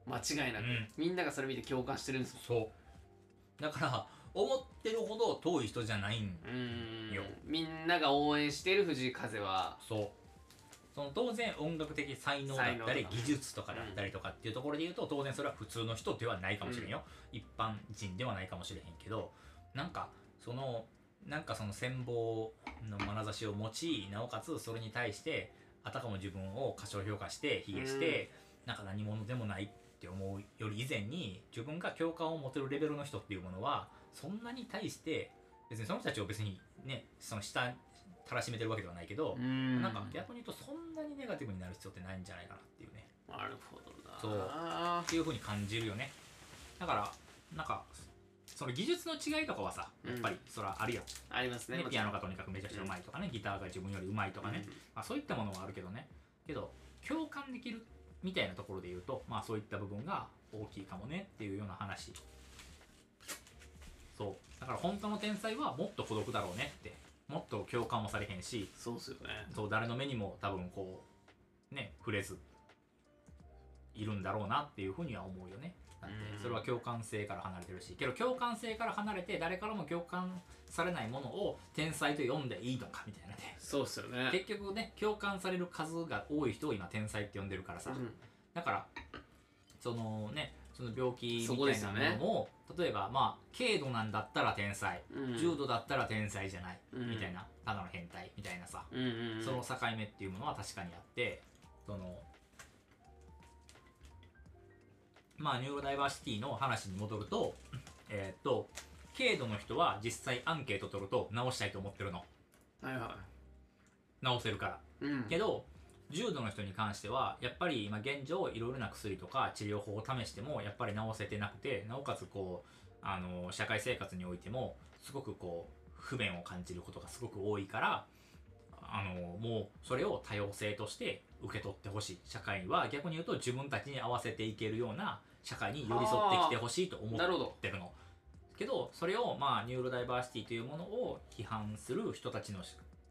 Speaker 1: 間違いなく、
Speaker 2: うん。
Speaker 1: みんながそれ見て共感してるんですもん。
Speaker 2: そう。だから思ってるほど遠い人じゃないん
Speaker 1: うーん。
Speaker 2: よ
Speaker 1: みんなが応援している藤井風は。
Speaker 2: そうその当然音楽的才能だったり技術とかだったりとかっていうところで言うと当然それは普通の人ではないかもしれんよ、一般人ではないかもしれへんけどなんかそのなんかその羨望の眼差しを持ちなおかつそれに対してあたかも自分を過小評価して卑下して、なんか何者でもないって思うより以前に自分が共感を持てるレベルの人っていうものはそんなに対して別にその人たちを別にねその下たらしめてるわけではないけど、
Speaker 1: ん。
Speaker 2: なんか逆に言うとそんなにネガティブになる必要ってないんじゃないかなっていうね。
Speaker 1: なるほどな。
Speaker 2: そう。っていうふうに感じるよね。だからなんかその技術の違いとかはさやっぱりそらあるよ、
Speaker 1: ありますね
Speaker 2: ピアノがとにかくめちゃくちゃうまいとかね、ギターが自分よりうまいとかね、
Speaker 1: うん。
Speaker 2: まあ、そういったものはあるけどねけど共感できるみたいなところで言うとまあそういった部分が大きいかもねっていうような話。そう。だから本当の天才はもっと孤独だろうねってもっと共感もされへんし
Speaker 1: そうっすよね。
Speaker 2: そう誰の目にも多分こうね触れずいるんだろうなっていうふうには思うよね。なんて
Speaker 1: うん。
Speaker 2: それは共感性から離れてるし。けど共感性から離れて誰からも共感されないものを天才と呼んでいいのかみたいなね。
Speaker 1: そうっすよね。
Speaker 2: 結局ね共感される数が多い人を今天才って呼んでるからさ、
Speaker 1: うん。
Speaker 2: だからそのねその病気みたいなものも、例えばまあ軽度なんだったら天才、
Speaker 1: うん。
Speaker 2: 重度だったら天才じゃない、
Speaker 1: うん
Speaker 2: みたいなただの変態みたいなさ、
Speaker 1: うん。うんうん。
Speaker 2: その境目っていうものは確かにあってそのまあニューロダイバーシティの話に戻ると えーっと軽度の人は実際アンケート取ると治したいと思ってるの。
Speaker 1: はいは
Speaker 2: 治せるから。
Speaker 1: いうん。
Speaker 2: けど重度の人に関してはやっぱり今現状いろいろな薬とか治療法を試してもやっぱり治せてなくてなおかつこうあの社会生活においてもすごくこう不便を感じることがすごく多いからあのもうそれを多様性として受け取ってほしい社会は逆に言うと自分たちに合わせていけるような社会に寄り添ってきてほしいと思ってるの。けどそれをまあニューロダイバーシティというものを批判する人たちの、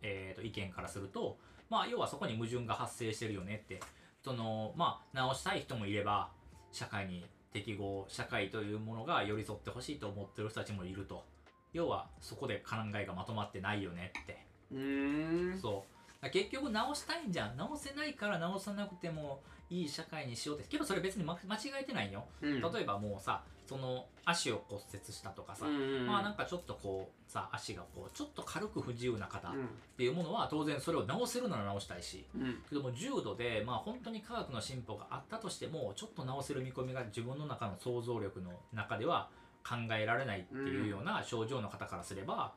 Speaker 2: えーと意見からするとまあ要はそこに矛盾が発生してるよねって。そのまあ直したい人もいれば社会に適合社会というものが寄り添ってほしいと思ってる人たちもいると。要はそこで考えがまとまってないよねって。
Speaker 1: う。ーん
Speaker 2: そう結局直したいんじゃん。直せないから直さなくてもいい社会にしようって。けどそれ別にま間違えてないよ。
Speaker 1: うん。
Speaker 2: 例えばもうさその足を骨折したとかさ、
Speaker 1: うんうんうん。
Speaker 2: まあなんかちょっとこうさ足がこうちょっと軽く不自由な方っ
Speaker 1: うん
Speaker 2: ていうものは当然それを直せるなら直したいし
Speaker 1: うん。
Speaker 2: けども重度でまあ本当に科学の進歩があったとしてもちょっと直せる見込みが自分の中の想像力の中では考えられないっていうような症状の方からすれば、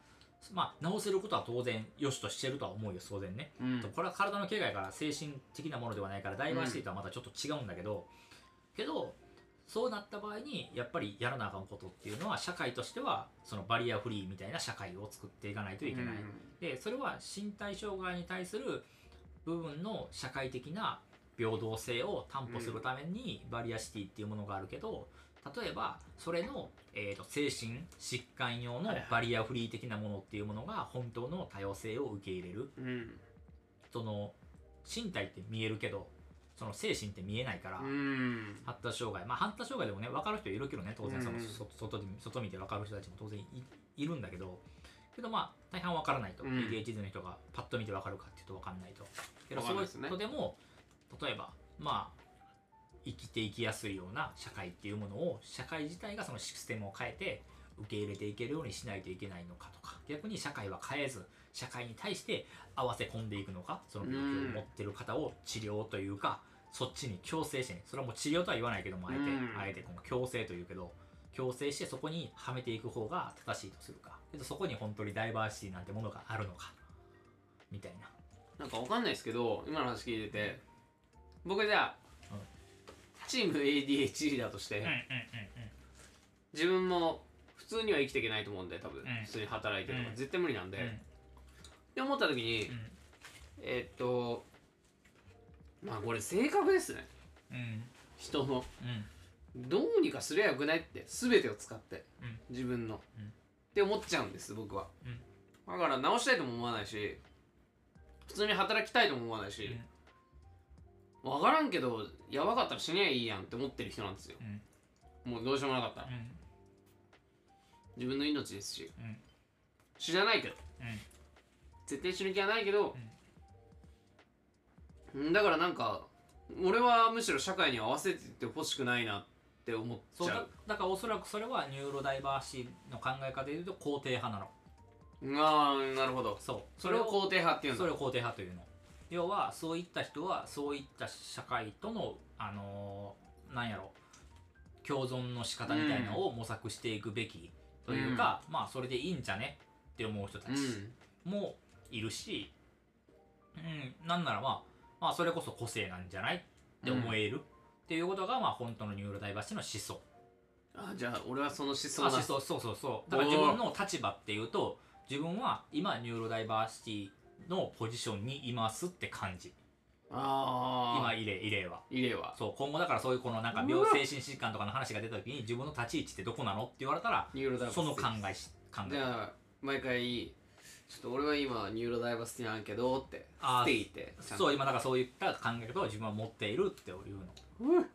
Speaker 2: まあ直せることは当然良しとしてるとは思うよ当然ね、
Speaker 1: うん。
Speaker 2: これは体の怪我やから精神的なものではないからダイバーシティとはまたちょっと違うんだけど、けどそうなった場合にやっぱりやらなあかんことっていうのは社会としてはそのバリアフリーみたいな社会を作っていかないといけない、でそれは身体障害に対する部分の社会的な平等性を担保するためにバリアシティっていうものがあるけど例えばそれの、えー、と精神疾患用のバリアフリー的なものってい。うものが本当の多様性を受け入れる
Speaker 1: うん
Speaker 2: その身体って見えるけどその精神って見えないから、
Speaker 1: うん。
Speaker 2: 発達障害。まあ発達障害でもね分かる人いるけどね当然その、外で外見て分かる人たちも当然いいるんだけどけどまあ大半わからないと、
Speaker 1: うん。
Speaker 2: ADHD の人がパッと見てわかるかっていうとわかんないと。けどそういう人でも例えばまあ生きていきやすいような社会っていうものを社会自体がそのシステムを変えて受け入れていけるようにしないといけないのかとか。逆に社会は変えず社会に対して合わせ込んでいくのかその病気を持ってる方を治療というかそっちに強制してねそれはもう治療とは言わないけどもあえて、
Speaker 1: うん。
Speaker 2: あえてこの強制というけど強制してそこにはめていく方が正しいとするか。けどそこに本当にダイバーシティなんてものがあるのかみたいな。
Speaker 1: なんかわかんないですけど今の話聞いてて僕じゃあ、
Speaker 2: うん。
Speaker 1: チーム ADHD だとして、自分も普通には生きていけないと思うんで多分、
Speaker 2: ん。
Speaker 1: 普通に働いてるとか、
Speaker 2: うん。
Speaker 1: 絶対無理なんで、
Speaker 2: うん。
Speaker 1: って思った時に、
Speaker 2: うん。
Speaker 1: えーっとまあこれ性格ですね。
Speaker 2: うん。
Speaker 1: 人の。
Speaker 2: うん。
Speaker 1: どうにかすりゃよくないって。全てを使って、
Speaker 2: うん。
Speaker 1: 自分の、
Speaker 2: うん。
Speaker 1: って思っちゃうんです僕は、
Speaker 2: うん。
Speaker 1: だから直したいとも思わないし普通に働きたいとも思わないし、分からんけどやばかったら死にゃいいやんって思ってる人なんですよ、もうどうしようもなかったら、
Speaker 2: うん。
Speaker 1: 自分の命ですし。
Speaker 2: うん。
Speaker 1: 死なないけど。
Speaker 2: うん。
Speaker 1: 絶対死ぬ気はないけど、うんだからなんか俺はむしろ社会に合わせてってほしくないなって思っ
Speaker 2: そうだ
Speaker 1: ちゃう。
Speaker 2: だからおそらくそれはニューロダイバーシティの考え方でいうと肯定派なの。
Speaker 1: ああなるほど。
Speaker 2: そう。
Speaker 1: それを肯定派っていう
Speaker 2: それを肯定派というの。要はそういった人はそういった社会とのあのーなんやろ。共存の仕方みたいなのを模索していくべきというか、まあそれでいいんじゃねって思う人たち
Speaker 1: うん。
Speaker 2: もいるし、うん、なんならまあまあそれこそ個性なんじゃないって思える、っていうことがまあ本当のニューロダイバーシティの思想。
Speaker 1: あじゃあ俺はその思想だ
Speaker 2: あ思想そうそうそう。だから自分の立場っていうと自分は今ニューロダイバーシティのポジションにいますって感じ。
Speaker 1: ああ
Speaker 2: 今イレイレは。
Speaker 1: 入れは。
Speaker 2: そう今後だからそういうこのなんか病精神疾患とかの話が出た時に自分の立ち位置ってどこなのって言われたら
Speaker 1: ニューロダイバーシティ。
Speaker 2: その考えし考え。
Speaker 1: じゃあ毎回ちょっと俺は今ニューロダイバーシティなんけどって
Speaker 2: あ
Speaker 1: ってちゃんと。
Speaker 2: そう今だからそういった考え方を自分は持っているっていうの。
Speaker 1: うん。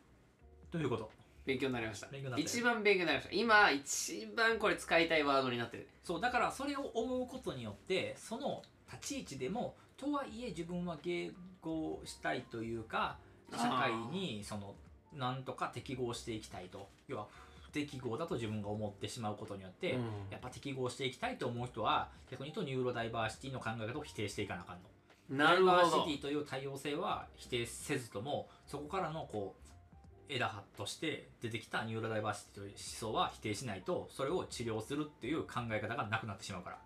Speaker 2: ということ。
Speaker 1: 勉強になりました。
Speaker 2: 勉強になったよ
Speaker 1: 一番勉強になりました。今一番これ使いたいワードになってる。
Speaker 2: そうだからそれを思うことによってその立ち位置でもとはいえ自分は迎合したいというか社会にそのなんとか適合していきたいと。要は不適合だと自分が思ってしまうことによって、
Speaker 1: うん。
Speaker 2: やっぱ適合していきたいと思う人は逆に言うとニューロダイバーシティの考え方を否定していかなあかんの。
Speaker 1: なるほど。
Speaker 2: ダイバーシティという多様性は否定せずともそこからのこう枝葉として出てきたニューロダイバーシティという思想は否定しないとそれを治療するっていう考え方がなくなってしまうから。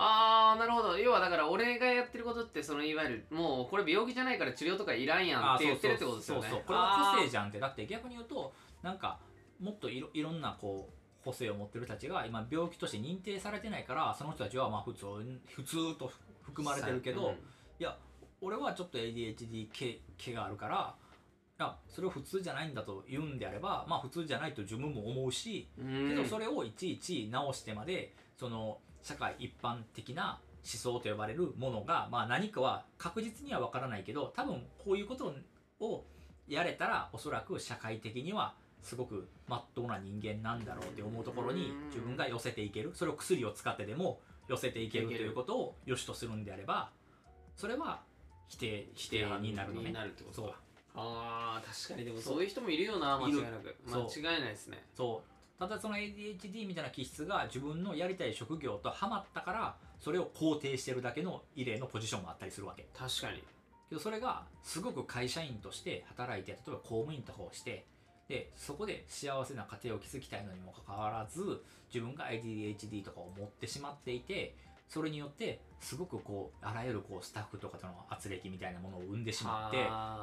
Speaker 1: あーなるほど。要はだから俺がやってることってそのいわゆるもうこれ病気じゃないから治療とかいらんやんって言ってるってことですよね。
Speaker 2: そうそう。これは個性じゃんって。だって逆に言うとなんかもっといろいろんなこう個性を持ってる人たちが今病気として認定されてないからその人たちはまあ普通普通と含まれてるけど、いや俺はちょっと ADHD 系系があるからいやそれを普通じゃないんだと言うんであればまあ普通じゃないと自分も思うし
Speaker 1: うん。
Speaker 2: けどそれをいちいち直してまでその社会一般的な思想と呼ばれるものが、まあ、何かは確実には分からないけど多分こういうことをやれたらおそらく社会的にはすごくまっとうな人間なんだろうって思うところに
Speaker 1: うん。
Speaker 2: 自分が寄せていける。それを薬を使ってでも寄せていけるということを良しとするんであればそれは否定否定になるのね。
Speaker 1: になる。ってこと
Speaker 2: そう。
Speaker 1: かあー確かにでもそう。いう人もいるよな間違いなく。間違いないですね。
Speaker 2: そう。ただその ADHD みたいな気質が自分のやりたい職業とハマったからそれを肯定してるだけの異例のポジションもあったりするわけ。
Speaker 1: 確かに。
Speaker 2: けどそれがすごく会社員として働いて例えば公務員とかをしてでそこで幸せな家庭を築きたいのにもかかわらず自分が ADHD とかを持ってしまっていてそれによってすごくこうあらゆるこうスタッフとかとの圧力みたいなものを生んでしまって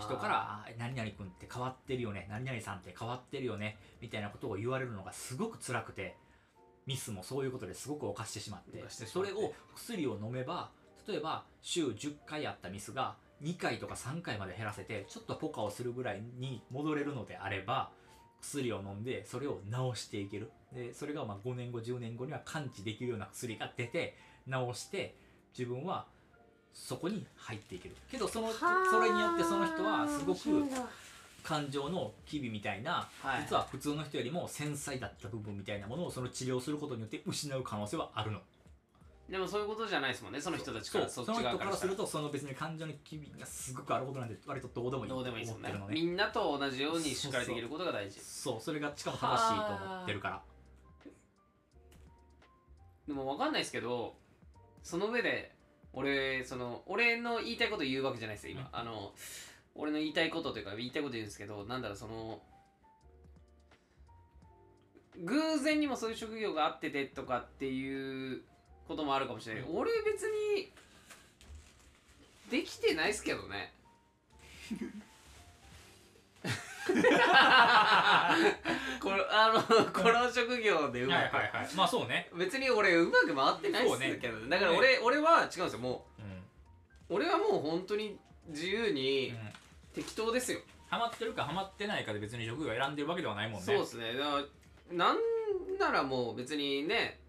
Speaker 2: 人からあ「何々君って変わってるよね何々さんって変わってるよね」みたいなことを言われるのがすごく辛くてミスもそういうことですごく犯してしまって
Speaker 1: 犯してしまって。
Speaker 2: それを薬を飲めば例えば週10回あったミスが2回とか3回まで減らせてちょっとポカをするぐらいに戻れるのであれば薬を飲んでそれを治していける。でそれがまあ5年後10年後には完治できるような薬が出て治して自分はそこに入っていける。けどそのそれによってその人はすごく感情の機微みたいな、
Speaker 1: はい。
Speaker 2: 実は普通の人よりも繊細だった部分みたいなものをその治療することによって失う可能性はあるの
Speaker 1: でもそういうことじゃないですもんねその人たちから
Speaker 2: そ
Speaker 1: っち側から
Speaker 2: するとその別に感情の機微がすごくあることなんで割とどうでもいい。
Speaker 1: どうでもいいですもんね。
Speaker 2: ね
Speaker 1: みんなと同じようにしっかりできることが大事。
Speaker 2: そうそれがしかも正しいと思ってるから。
Speaker 1: でも分かんないですけどその上で俺その俺の言いたいこと言うわけじゃないですよ今、
Speaker 2: うん。
Speaker 1: あの俺の言いたいことというか言いたいこと言うんですけどなんだろうその偶然にもそういう職業があっててとかっていうこともあるかもしれない、
Speaker 2: うん。
Speaker 1: 俺別にできてないですけどね。これあのこの職業でうまく、
Speaker 2: はいはいはい。まあそうね。
Speaker 1: 別に俺うまく回ってないっすけど、だから俺,、俺は違うんですよ。も
Speaker 2: うん、
Speaker 1: う俺はもう本当に自由に
Speaker 2: うん。
Speaker 1: 適当ですよ、
Speaker 2: ハマってるかハマってないかで別に職業を選んでるわけではないもんね。
Speaker 1: そうですね。だからなんならもう別にね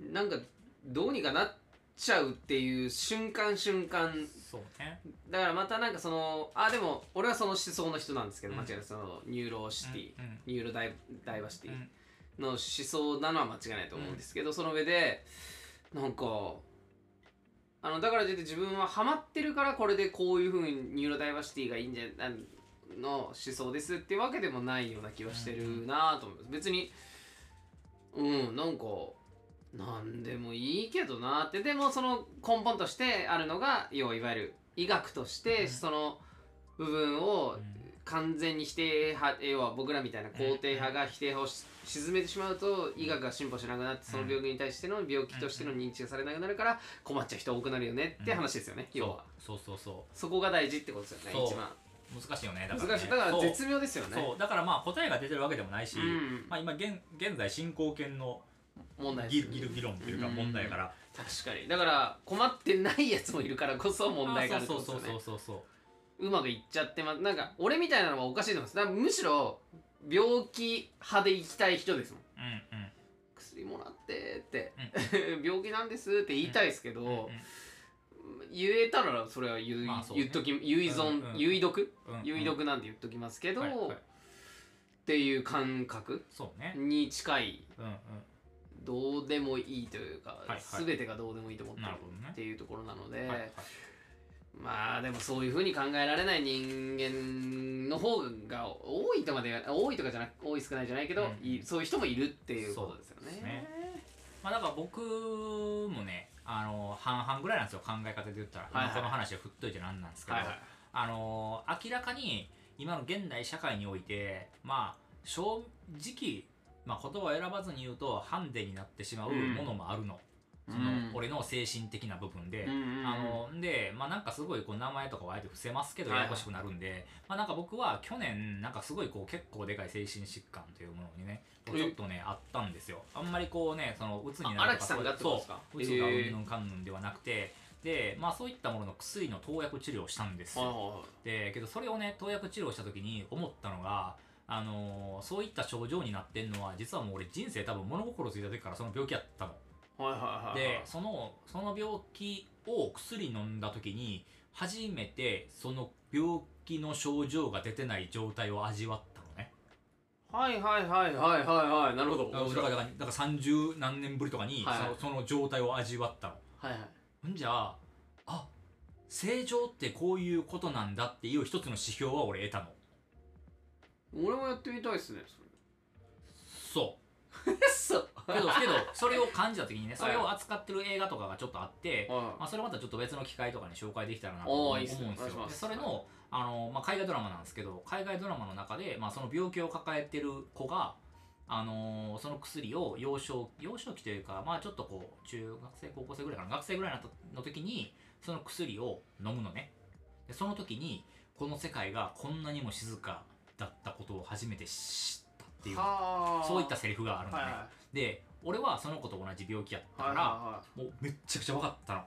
Speaker 1: なんかどうにかなっちゃうっていう瞬間瞬間。
Speaker 2: そうね。
Speaker 1: だからまたなんかそのあでも俺はその思想の人なんですけど、
Speaker 2: うん。
Speaker 1: 間違いないそのニューロシティ、
Speaker 2: うん
Speaker 1: ニューロダイダイバーシティ、
Speaker 2: うん。
Speaker 1: の思想なのは間違いないと思うんですけど、その上でなんかあのだからといって自分はハマってるからこれでこういうふうにニューロダイバーシティがいいんじゃないの思想ですってわけでもないような気はしてるなと思います。別にうんなんかなんでもいいけどなって。でもその根本としてあるのが要はいわゆる医学として
Speaker 2: うん。
Speaker 1: その部分を完全に否定派要は僕らみたいな肯定派が否定派をし沈めてしまうと医学が進歩しなくなってその病気に対しての病気としての認知がされなくなるから困っちゃう人多くなるよねって話ですよね、要は。
Speaker 2: そうそうそう
Speaker 1: そこが大事ってことですよね一番。
Speaker 2: 難しいよねだから、ね、
Speaker 1: だから絶妙ですよね。
Speaker 2: だからまあ答えが出てるわけでもないし、
Speaker 1: うん。
Speaker 2: まあ、今現現在進行形の
Speaker 1: 問題
Speaker 2: 議議議論というか問題やから、
Speaker 1: 確かに。だから困ってないやつもいるからこそ問題があるってことですよね。
Speaker 2: そうそうそうそうそう
Speaker 1: うまくいっちゃってますなんか俺みたいなのはおかしいと思いますだからむしろ病気派で行きたい人ですもん
Speaker 2: うんうん
Speaker 1: 薬もらってって、病気なんですって言いたいですけど、
Speaker 2: うんうん
Speaker 1: 言えたらそれは言,、
Speaker 2: まあそうね
Speaker 1: 言っとき有依存、
Speaker 2: うんうん
Speaker 1: 有意毒
Speaker 2: うん
Speaker 1: 有意毒なんて言っときますけど、
Speaker 2: はいはい
Speaker 1: っていう感覚
Speaker 2: そうね
Speaker 1: に近い
Speaker 2: うんうん
Speaker 1: どうでもいいというか、
Speaker 2: はいはい。
Speaker 1: 全てがどうでもいいと思ってる
Speaker 2: なるほどね。
Speaker 1: っていうところなので、
Speaker 2: はいはい。
Speaker 1: まあでもそういうふうに考えられない人間の方が多いとまで多いとかじゃなく多い少ないじゃないけど、
Speaker 2: うん。
Speaker 1: いそういう人もいるっていうことですよね。
Speaker 2: そうですね。まあだから僕もねあの半々ぐらいなんですよ考え方で言ったら、
Speaker 1: はいはい。
Speaker 2: 今この話を振っといてなんなんですけど、
Speaker 1: はいはい。
Speaker 2: あの明らかに今の現代社会においてまあ正直、まあ、言葉を選ばずに言うとハンデになってしまうものもあるの、その
Speaker 1: うん
Speaker 2: 俺の精神的な部分で、あのでまあなんかすごいこう名前とかはあえて伏せますけどややこしくなるんで、まあなんか僕は去年なんかすごいこう結構でかい精神疾患というものにねちょっとねあったんですよ。あんまりこうねその鬱になるとかそう鬱が
Speaker 1: へー。
Speaker 2: うんぬんかんぬんではなくて。でまあそういったものの薬の投薬治療をしたんですよ、でけどそれをね投薬治療した時に思ったのがあのーそういった症状になってんのは実はもう俺人生多分物心ついた時からその病気やったの。
Speaker 1: はいはいはいはい。
Speaker 2: でそのその病気を薬飲んだ時に初めてその病気の症状が出てない状態を味わったのね。
Speaker 1: はいはいはいはいはいはい。なるほど。
Speaker 2: だからだからだから30何年ぶりとかにそ
Speaker 1: はいはい。
Speaker 2: のその状態を味わったの。
Speaker 1: はいはい。
Speaker 2: んじゃああ正常ってこういうことなんだっていう一つの指標は俺得たの
Speaker 1: 俺もやってみたいですね
Speaker 2: そう
Speaker 1: そう。
Speaker 2: けどけどそれを感じた時にねそれを扱ってる映画とかがちょっとあって、
Speaker 1: は
Speaker 2: まあ、それまたちょっと別の機会とかに紹介できたらなと
Speaker 1: お
Speaker 2: 思う。んですよ。でそれのあの、まあ、海外ドラマなんですけど海外ドラマの中で、まあ、その病気を抱えてる子が、あのーその薬を幼少幼少期というか、まあ、ちょっとこう中学生高校生ぐらいかな学生ぐらいのの時にその薬を飲むのね。でその時にこの世界がこんなにも静かだったことを初めて知ったっていう。
Speaker 1: はあ。
Speaker 2: そういったセリフがあるのね、
Speaker 1: はいは
Speaker 2: で俺はその子と同じ病気やった
Speaker 1: い
Speaker 2: から、
Speaker 1: は
Speaker 2: もうめっちゃくちゃ分かったの。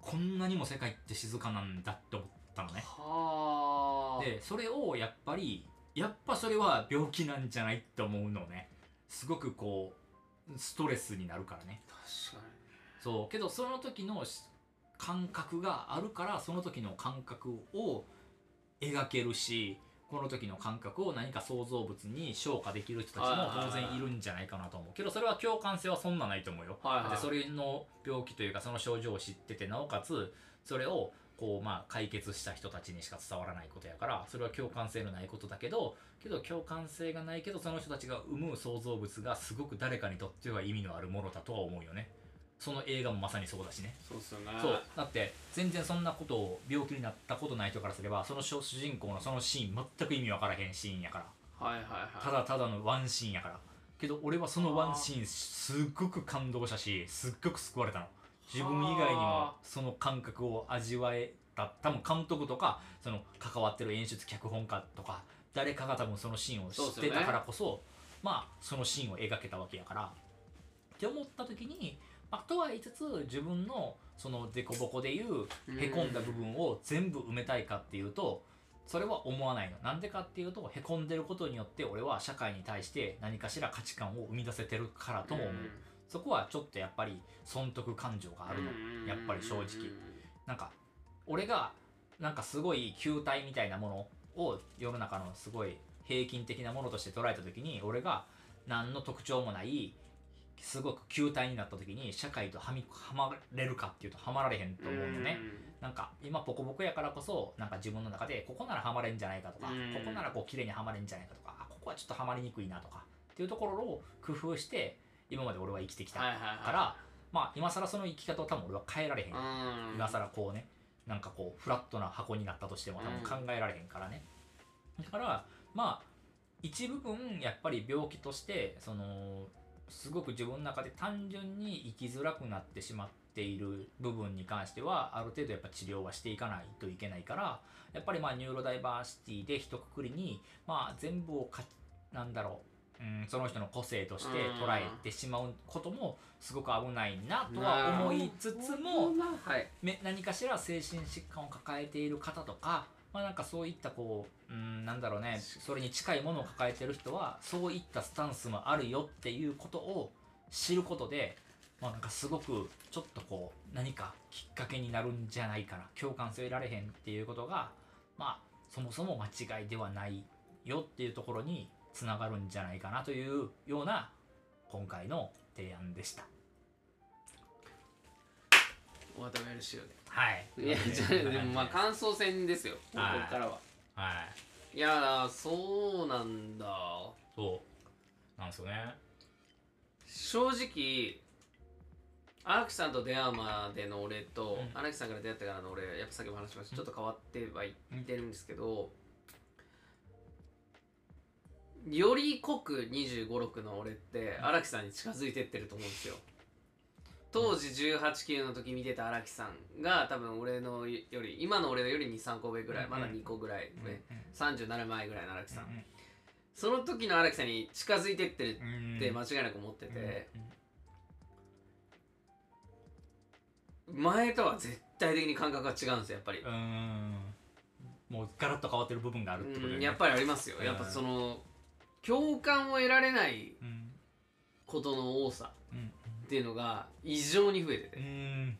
Speaker 2: こんなにも世界って静かなんだって思ったのね。でそれをやっぱりやっぱそれは病気なんじゃないって思うのね。すごくこうストレスになるからね。
Speaker 1: 確か
Speaker 2: そう。けどその時のし感覚があるからその時の感覚を描けるしこの時の感覚を何か創造物に昇華できる人たちも当然いるんじゃないかなと思うけどそれは共感性はそんなないと思うよ、
Speaker 1: はいはい。
Speaker 2: だってそれの病気というかその症状を知っててなおかつそれをこうまあ解決した人たちにしか伝わらないことやからそれは共感性のないことだけどけど共感性がないけどその人たちが生む創造物がすごく誰かにとっては意味のあるものだとは思うよねその映画もまさにそうだしね。
Speaker 1: そうっすよね。
Speaker 2: そう。だって全然そんなことを病気になったことない人からすればその主主人公のそのシーン全く意味わからへんシーンやから。
Speaker 1: はいはいはい。
Speaker 2: ただただのワンシーンやから。けど俺はそのワンシーンすっごく感動したしすっごく救われたの。自分以外にもその感覚を味わえた。多分監督とかその関わってる演出脚本家とか誰かが多分そのシーンを知ってたからこそまあそのシーンを描けたわけやから。って思った時に、まあ、とは言いつつ自分のその凸凹でいうへこんだ部分を全部埋めたいかっていうとそれは思わないの。なんでかっていうとへこんでることによって俺は社会に対して何かしら価値観を生み出せてるからとも思う、そこはちょっとやっぱり損得感情があるの、やっぱり正直。なんか俺がなんかすごい球体みたいなものを世の中のすごい平均的なものとして捉えた時に俺が何の特徴もないすごく球体になった時に社会とはみはまれるかっていうとはまられへんと思うのね、なんか今ポコポコやからこそなんか自分の中でここならハマれんじゃないかとか、
Speaker 1: うん。
Speaker 2: ここならこう綺麗にはまれんじゃないかとかあここはちょっとはまりにくいなとかっていうところを工夫して今まで俺は生きてきた
Speaker 1: はい
Speaker 2: から、まあ今更その生き方を多分俺は変えられへん、
Speaker 1: うん。
Speaker 2: 今更こうねなんかこうフラットな箱になったとしても多分変えられへんからね、だからまあ一部分やっぱり病気としてそのすごく自分の中で単純に生きづらくなってしまっている部分に関してはある程度やっぱ治療はしていかないといけないからやっぱりまあニューロダイバーシティで一括りにまあ全部をかなんだろう、うん、その人の個性として捉えてしまうこともすごく危ないなとは思いつつも
Speaker 1: はい。
Speaker 2: め何かしら精神疾患を抱えている方とか、まあ、なんかそういったこううんなんだろうねそれに近いものを抱えてる人はそういったスタンスもあるよっていうことを知ることで、まあ、なんかすごくちょっとこう何かきっかけになるんじゃないかな共感性を得られへんっていうことがまあそもそも間違いではないよっていうところにつながるんじゃないかなというような今回の提案でした。はい。
Speaker 1: でい。やじゃあでもまあ感想戦ですよ。ここ
Speaker 2: はい
Speaker 1: からは。
Speaker 2: はい。
Speaker 1: いやーそうなんだ。
Speaker 2: そう。なんですよね。
Speaker 1: 正直荒木さんと出会うまでの俺と
Speaker 2: うん。
Speaker 1: 荒木さんから出会ってからの俺やっぱさっきも話しました。ちょっと変わってはいってるんですけどより濃く2 5 6の俺って荒木さんに近づいてってると思うんですよ当時189の時見てた荒木さんが多分俺のより今の俺のより23個上ぐらい
Speaker 2: うん
Speaker 1: まだ2個ぐらい上
Speaker 2: うん
Speaker 1: 30なる前ぐらいの荒木さん。
Speaker 2: う
Speaker 1: その時の荒木さんに近づいてってる
Speaker 2: ん
Speaker 1: って間違いなく思ってて
Speaker 2: うん
Speaker 1: 前とは絶対的に感覚が違うんですよやっぱり。
Speaker 2: もうガラッと変わってる部分があるってこと
Speaker 1: やっぱりありますよ。
Speaker 2: うん
Speaker 1: やっぱその共感を得られない
Speaker 2: うん。
Speaker 1: ことの多さ。
Speaker 2: うん
Speaker 1: っていうのが異常に増えてて。
Speaker 2: うん。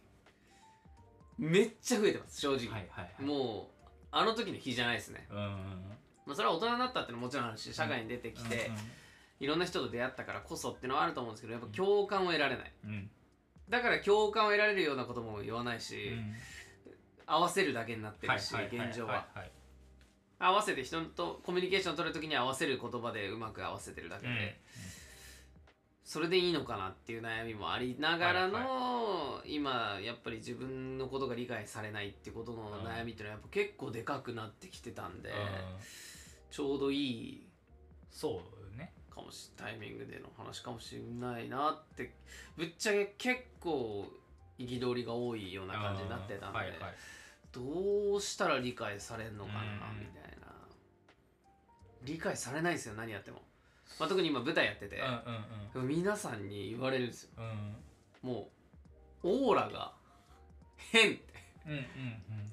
Speaker 1: めっちゃ増えてます正直、
Speaker 2: はいはいはい。
Speaker 1: もうあの時の日じゃないですね、
Speaker 2: うん
Speaker 1: まあ、それは大人になったっていうのももちろんあるし社会に出てきて、いろんな人と出会ったからこそっていうのはあると思うんですけどやっぱ共感を得られない。
Speaker 2: うん。うん
Speaker 1: だから共感を得られるようなことも言わないし、
Speaker 2: うん。
Speaker 1: 合わせるだけになってるし、
Speaker 2: はいはいはい
Speaker 1: 現状は、
Speaker 2: はいはい
Speaker 1: 合わせて人とコミュニケーションを取るときに合わせる言葉でうまく合わせてるだけで、
Speaker 2: うん
Speaker 1: それでいいのかなっていう悩みもありながらの、
Speaker 2: は
Speaker 1: 今やっぱり自分のことが理解されないってことの悩みっていうのはやっぱ結構でかくなってきてたんで、
Speaker 2: うん。
Speaker 1: ちょうどいい
Speaker 2: そうね。
Speaker 1: かもしタイミングでの話かもしれないなってぶっちゃけ結構憤りが多いような感じになってたんで、
Speaker 2: はいはい。
Speaker 1: どうしたら理解されんのかな、
Speaker 2: うん。
Speaker 1: みたいな。理解されないですよ何やっても、まあ、特に今舞台やってて
Speaker 2: うん、うん
Speaker 1: 皆さんに言われるんですよ。
Speaker 2: うん。
Speaker 1: もうオーラが変って。
Speaker 2: うんうんうん。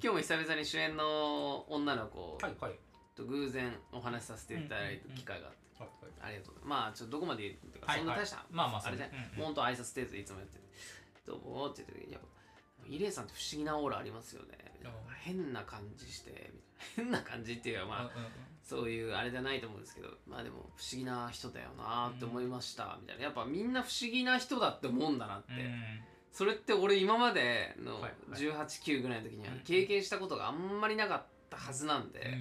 Speaker 1: 今日も久々に主演の女の子
Speaker 2: はいはい。
Speaker 1: と偶然お話しさせていただいた機会があって、
Speaker 2: はい
Speaker 1: ありがとう。まあちょっとどこまで言うっていうか、
Speaker 2: はい。
Speaker 1: そんな大した、
Speaker 2: まあまあ
Speaker 1: あれじゃない、もうほんと挨拶程度でいつもやってて「どうも」って言って「やっぱ入江さんって不思議なオーラありますよね」な変な感じして変な感じっていうかまあ、
Speaker 2: うんうん
Speaker 1: そういうあれじゃないと思うんですけどまあでも不思議な人だよなって思いました、みたいな。やっぱみんな不思議な人だって思うんだなって、
Speaker 2: うん。
Speaker 1: それって俺今までの
Speaker 2: はいはい。
Speaker 1: 189ぐらいの時には
Speaker 2: うん
Speaker 1: 経験したことがあんまりなかったはずなんで、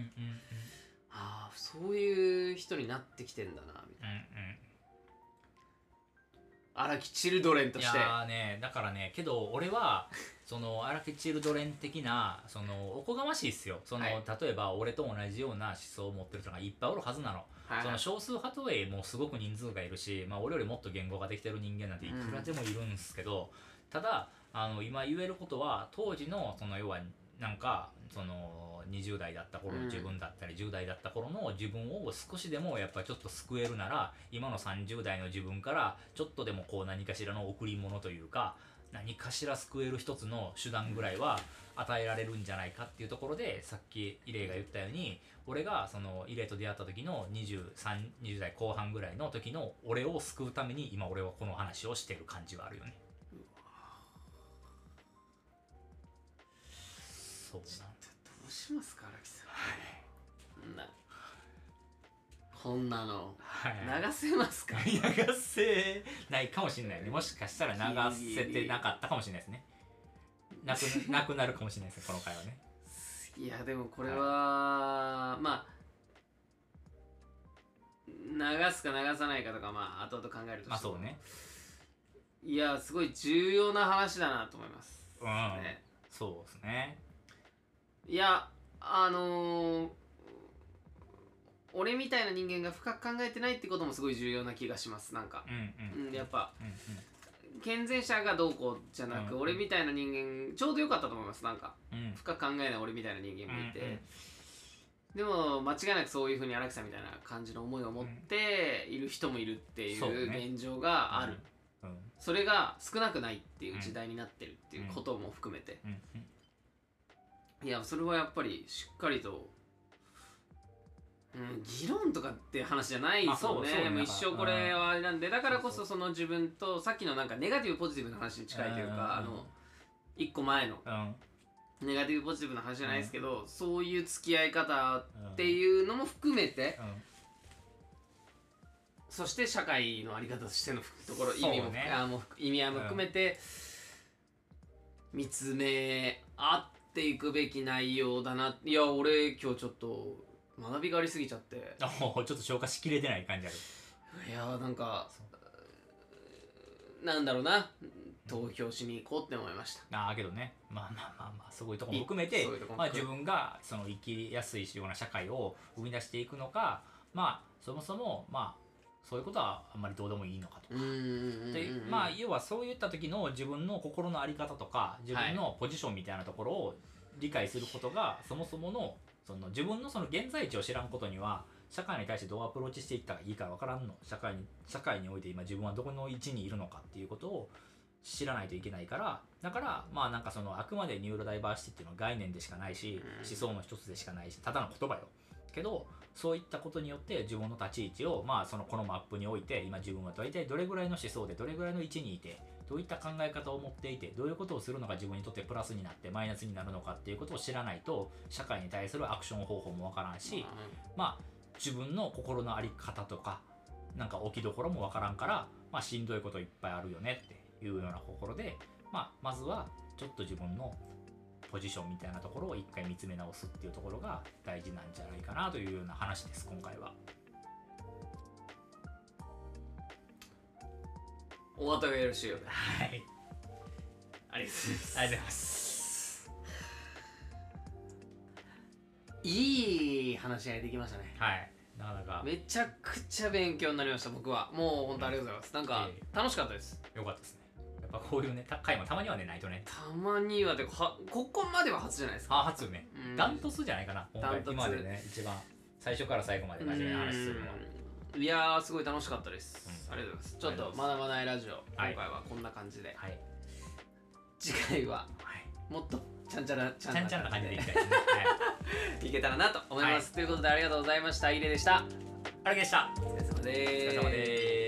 Speaker 1: ああそういう人になってきてんだなみたい
Speaker 2: うん
Speaker 1: な荒木チルドレンと
Speaker 2: い
Speaker 1: して。
Speaker 2: やーねだからねけど俺は その荒木チルドレン的なそのおこがましいっすよ。その、
Speaker 1: はい。
Speaker 2: 例えば俺と同じような思想を持ってる人がいっぱいおるはずなの、
Speaker 1: はい。
Speaker 2: その少数派とはいえもうすごく人数がいるし、まあ、俺よりもっと言語ができてる人間なんていくらでもいるんですけど、ただあの今言えることは当時のその要はなんかその20代だった頃の自分だったり、10代だった頃の自分を少しでもやっぱりちょっと救えるなら今の30代の自分からちょっとでもこう何かしらの贈り物というか何かしら救える一つの手段ぐらいは与えられるんじゃないかっていうところでさっきイレイが言ったように俺がそのイレイと出会った時の2320代後半ぐらいの時の俺を救うために今俺はこの話をしてる感じはあるよねそうな
Speaker 1: どうしますか荒木さん、こんなこんなの。
Speaker 2: はい。
Speaker 1: 流せますか？
Speaker 2: 流せないかもしれないね。もしかしたら流せてなかったかもしれないですね。なくな くなるかもしれないですねこの回はね。
Speaker 1: いやでもこれは、まあ流すか流さないかとかまあ後々考えると
Speaker 2: まあそうね。
Speaker 1: いやすごい重要な話だなと思います、
Speaker 2: うん、
Speaker 1: ね、
Speaker 2: そうですね
Speaker 1: いやあのー俺みたいな人間が深く考えてないってこともすごい重要な気がしますなんか、
Speaker 2: うんうん。
Speaker 1: うん、やっぱ。
Speaker 2: うんうん。
Speaker 1: 健全者がどうこうじゃなく、
Speaker 2: うん
Speaker 1: 俺みたいな人間ちょうどよかったと思いますなんか。
Speaker 2: うん。
Speaker 1: 深く考えない俺みたいな人間もいて、
Speaker 2: うんうん。
Speaker 1: でも間違いなくそういうふうに荒木さんみたいな感じの思いを持っている人もいるってい
Speaker 2: そうね。
Speaker 1: う現状がある、
Speaker 2: うん。
Speaker 1: それが少なくないっていう時代になってるっていうことも含めて、
Speaker 2: うんうん
Speaker 1: いやそれはやっぱりしっかりと、うん、議論とかっていう話じゃないですよね,、
Speaker 2: まあそうね。
Speaker 1: もう一生これはあれなんでだからこそその自分とさっきのなんかネガティブポジティブな話に近いという
Speaker 2: うん。
Speaker 1: かあの一個前の
Speaker 2: うん。
Speaker 1: ネガティブポジティブな話じゃないですけど、そういう付き合い方っ
Speaker 2: うん
Speaker 1: ていうのも含めて
Speaker 2: うん。
Speaker 1: そして社会のあり方としてのところ、意味もあも意味合いも含めて、見つめ合っていくべき内容だな。いや俺今日ちょっと学びがありすぎちゃって。
Speaker 2: あもうちょっと消化しきれてない感じある。
Speaker 1: いやなんかなんだろうな。投票しに行こうって思いました。
Speaker 2: ああけどね。まあまあまあまあそういうところも含めて。まあ、自分がその生きやすいような社会を生み出していくのかまあそもそもまあそういうことはあんまりどうでもいいのかと
Speaker 1: うーんうんうんうん。
Speaker 2: でまあ要はそういった時の自分の心の在り方とか自分のポジションみたいなところを理解することが、そもそものその自分のその現在地を知らんことには社会に対してどうアプローチしていったらいいか分からんの。社会に社会において今自分はどこの位置にいるのかっていうことを知らないといけないから。だからまあなんかそのあくまでニューロダイバーシティっていうのは概念でしかないし、
Speaker 1: うん。
Speaker 2: 思想の一つでしかないしただの言葉よ。けどそういったことによって自分の立ち位置をまあそのこのマップにおいて今自分は大体どれぐらいの思想でどれぐらいの位置にいてどういった考え方を持っていてどういうことをするのが自分にとってプラスになってマイナスになるのかっていうことを知らないと社会に対するアクション方法もわからんし、まあ自分の心の在り方とかなんか置きどころもわからんから、まあ、しんどいこといっぱいあるよねっていうようなところで、まあ、まずはちょっと自分のポジションみたいなところを一回見つめ直すっていうところが大事なんじゃないかなというような話です今回は。
Speaker 1: お後がよろしいようで。
Speaker 2: はい。
Speaker 1: ありがとうございます。
Speaker 2: ありがとうございます。
Speaker 1: いい話し合いできましたね。
Speaker 2: はい。なかなか。
Speaker 1: めちゃくちゃ勉強になりました僕は。もう本当ありがとうございます。なんか楽しかったです。
Speaker 2: 良かったですね。ぱこういうね、た回もたまにはね、ないとね。
Speaker 1: たまにはではここまでは初じゃないですか
Speaker 2: あ、初ね。
Speaker 1: うん
Speaker 2: ダントツじゃないかな。今回
Speaker 1: ダントツ
Speaker 2: 今までね、一番最初から最後まで真面目な話するのは。
Speaker 1: うんいやーすごい楽しかったです、
Speaker 2: うん
Speaker 1: ありがとうございますちょっと学ばないラジオ、
Speaker 2: はい
Speaker 1: 今回はこんな感じで
Speaker 2: はい。
Speaker 1: 次回は
Speaker 2: はい。
Speaker 1: もっとちゃんちゃらち
Speaker 2: ちゃんちゃんな感じでいき
Speaker 1: で
Speaker 2: たいですね。はい。
Speaker 1: いけたらなと思います、ということでありがとうございましたイレでした
Speaker 2: あれでした。
Speaker 1: お疲れ様
Speaker 2: お疲
Speaker 1: で
Speaker 2: れ様です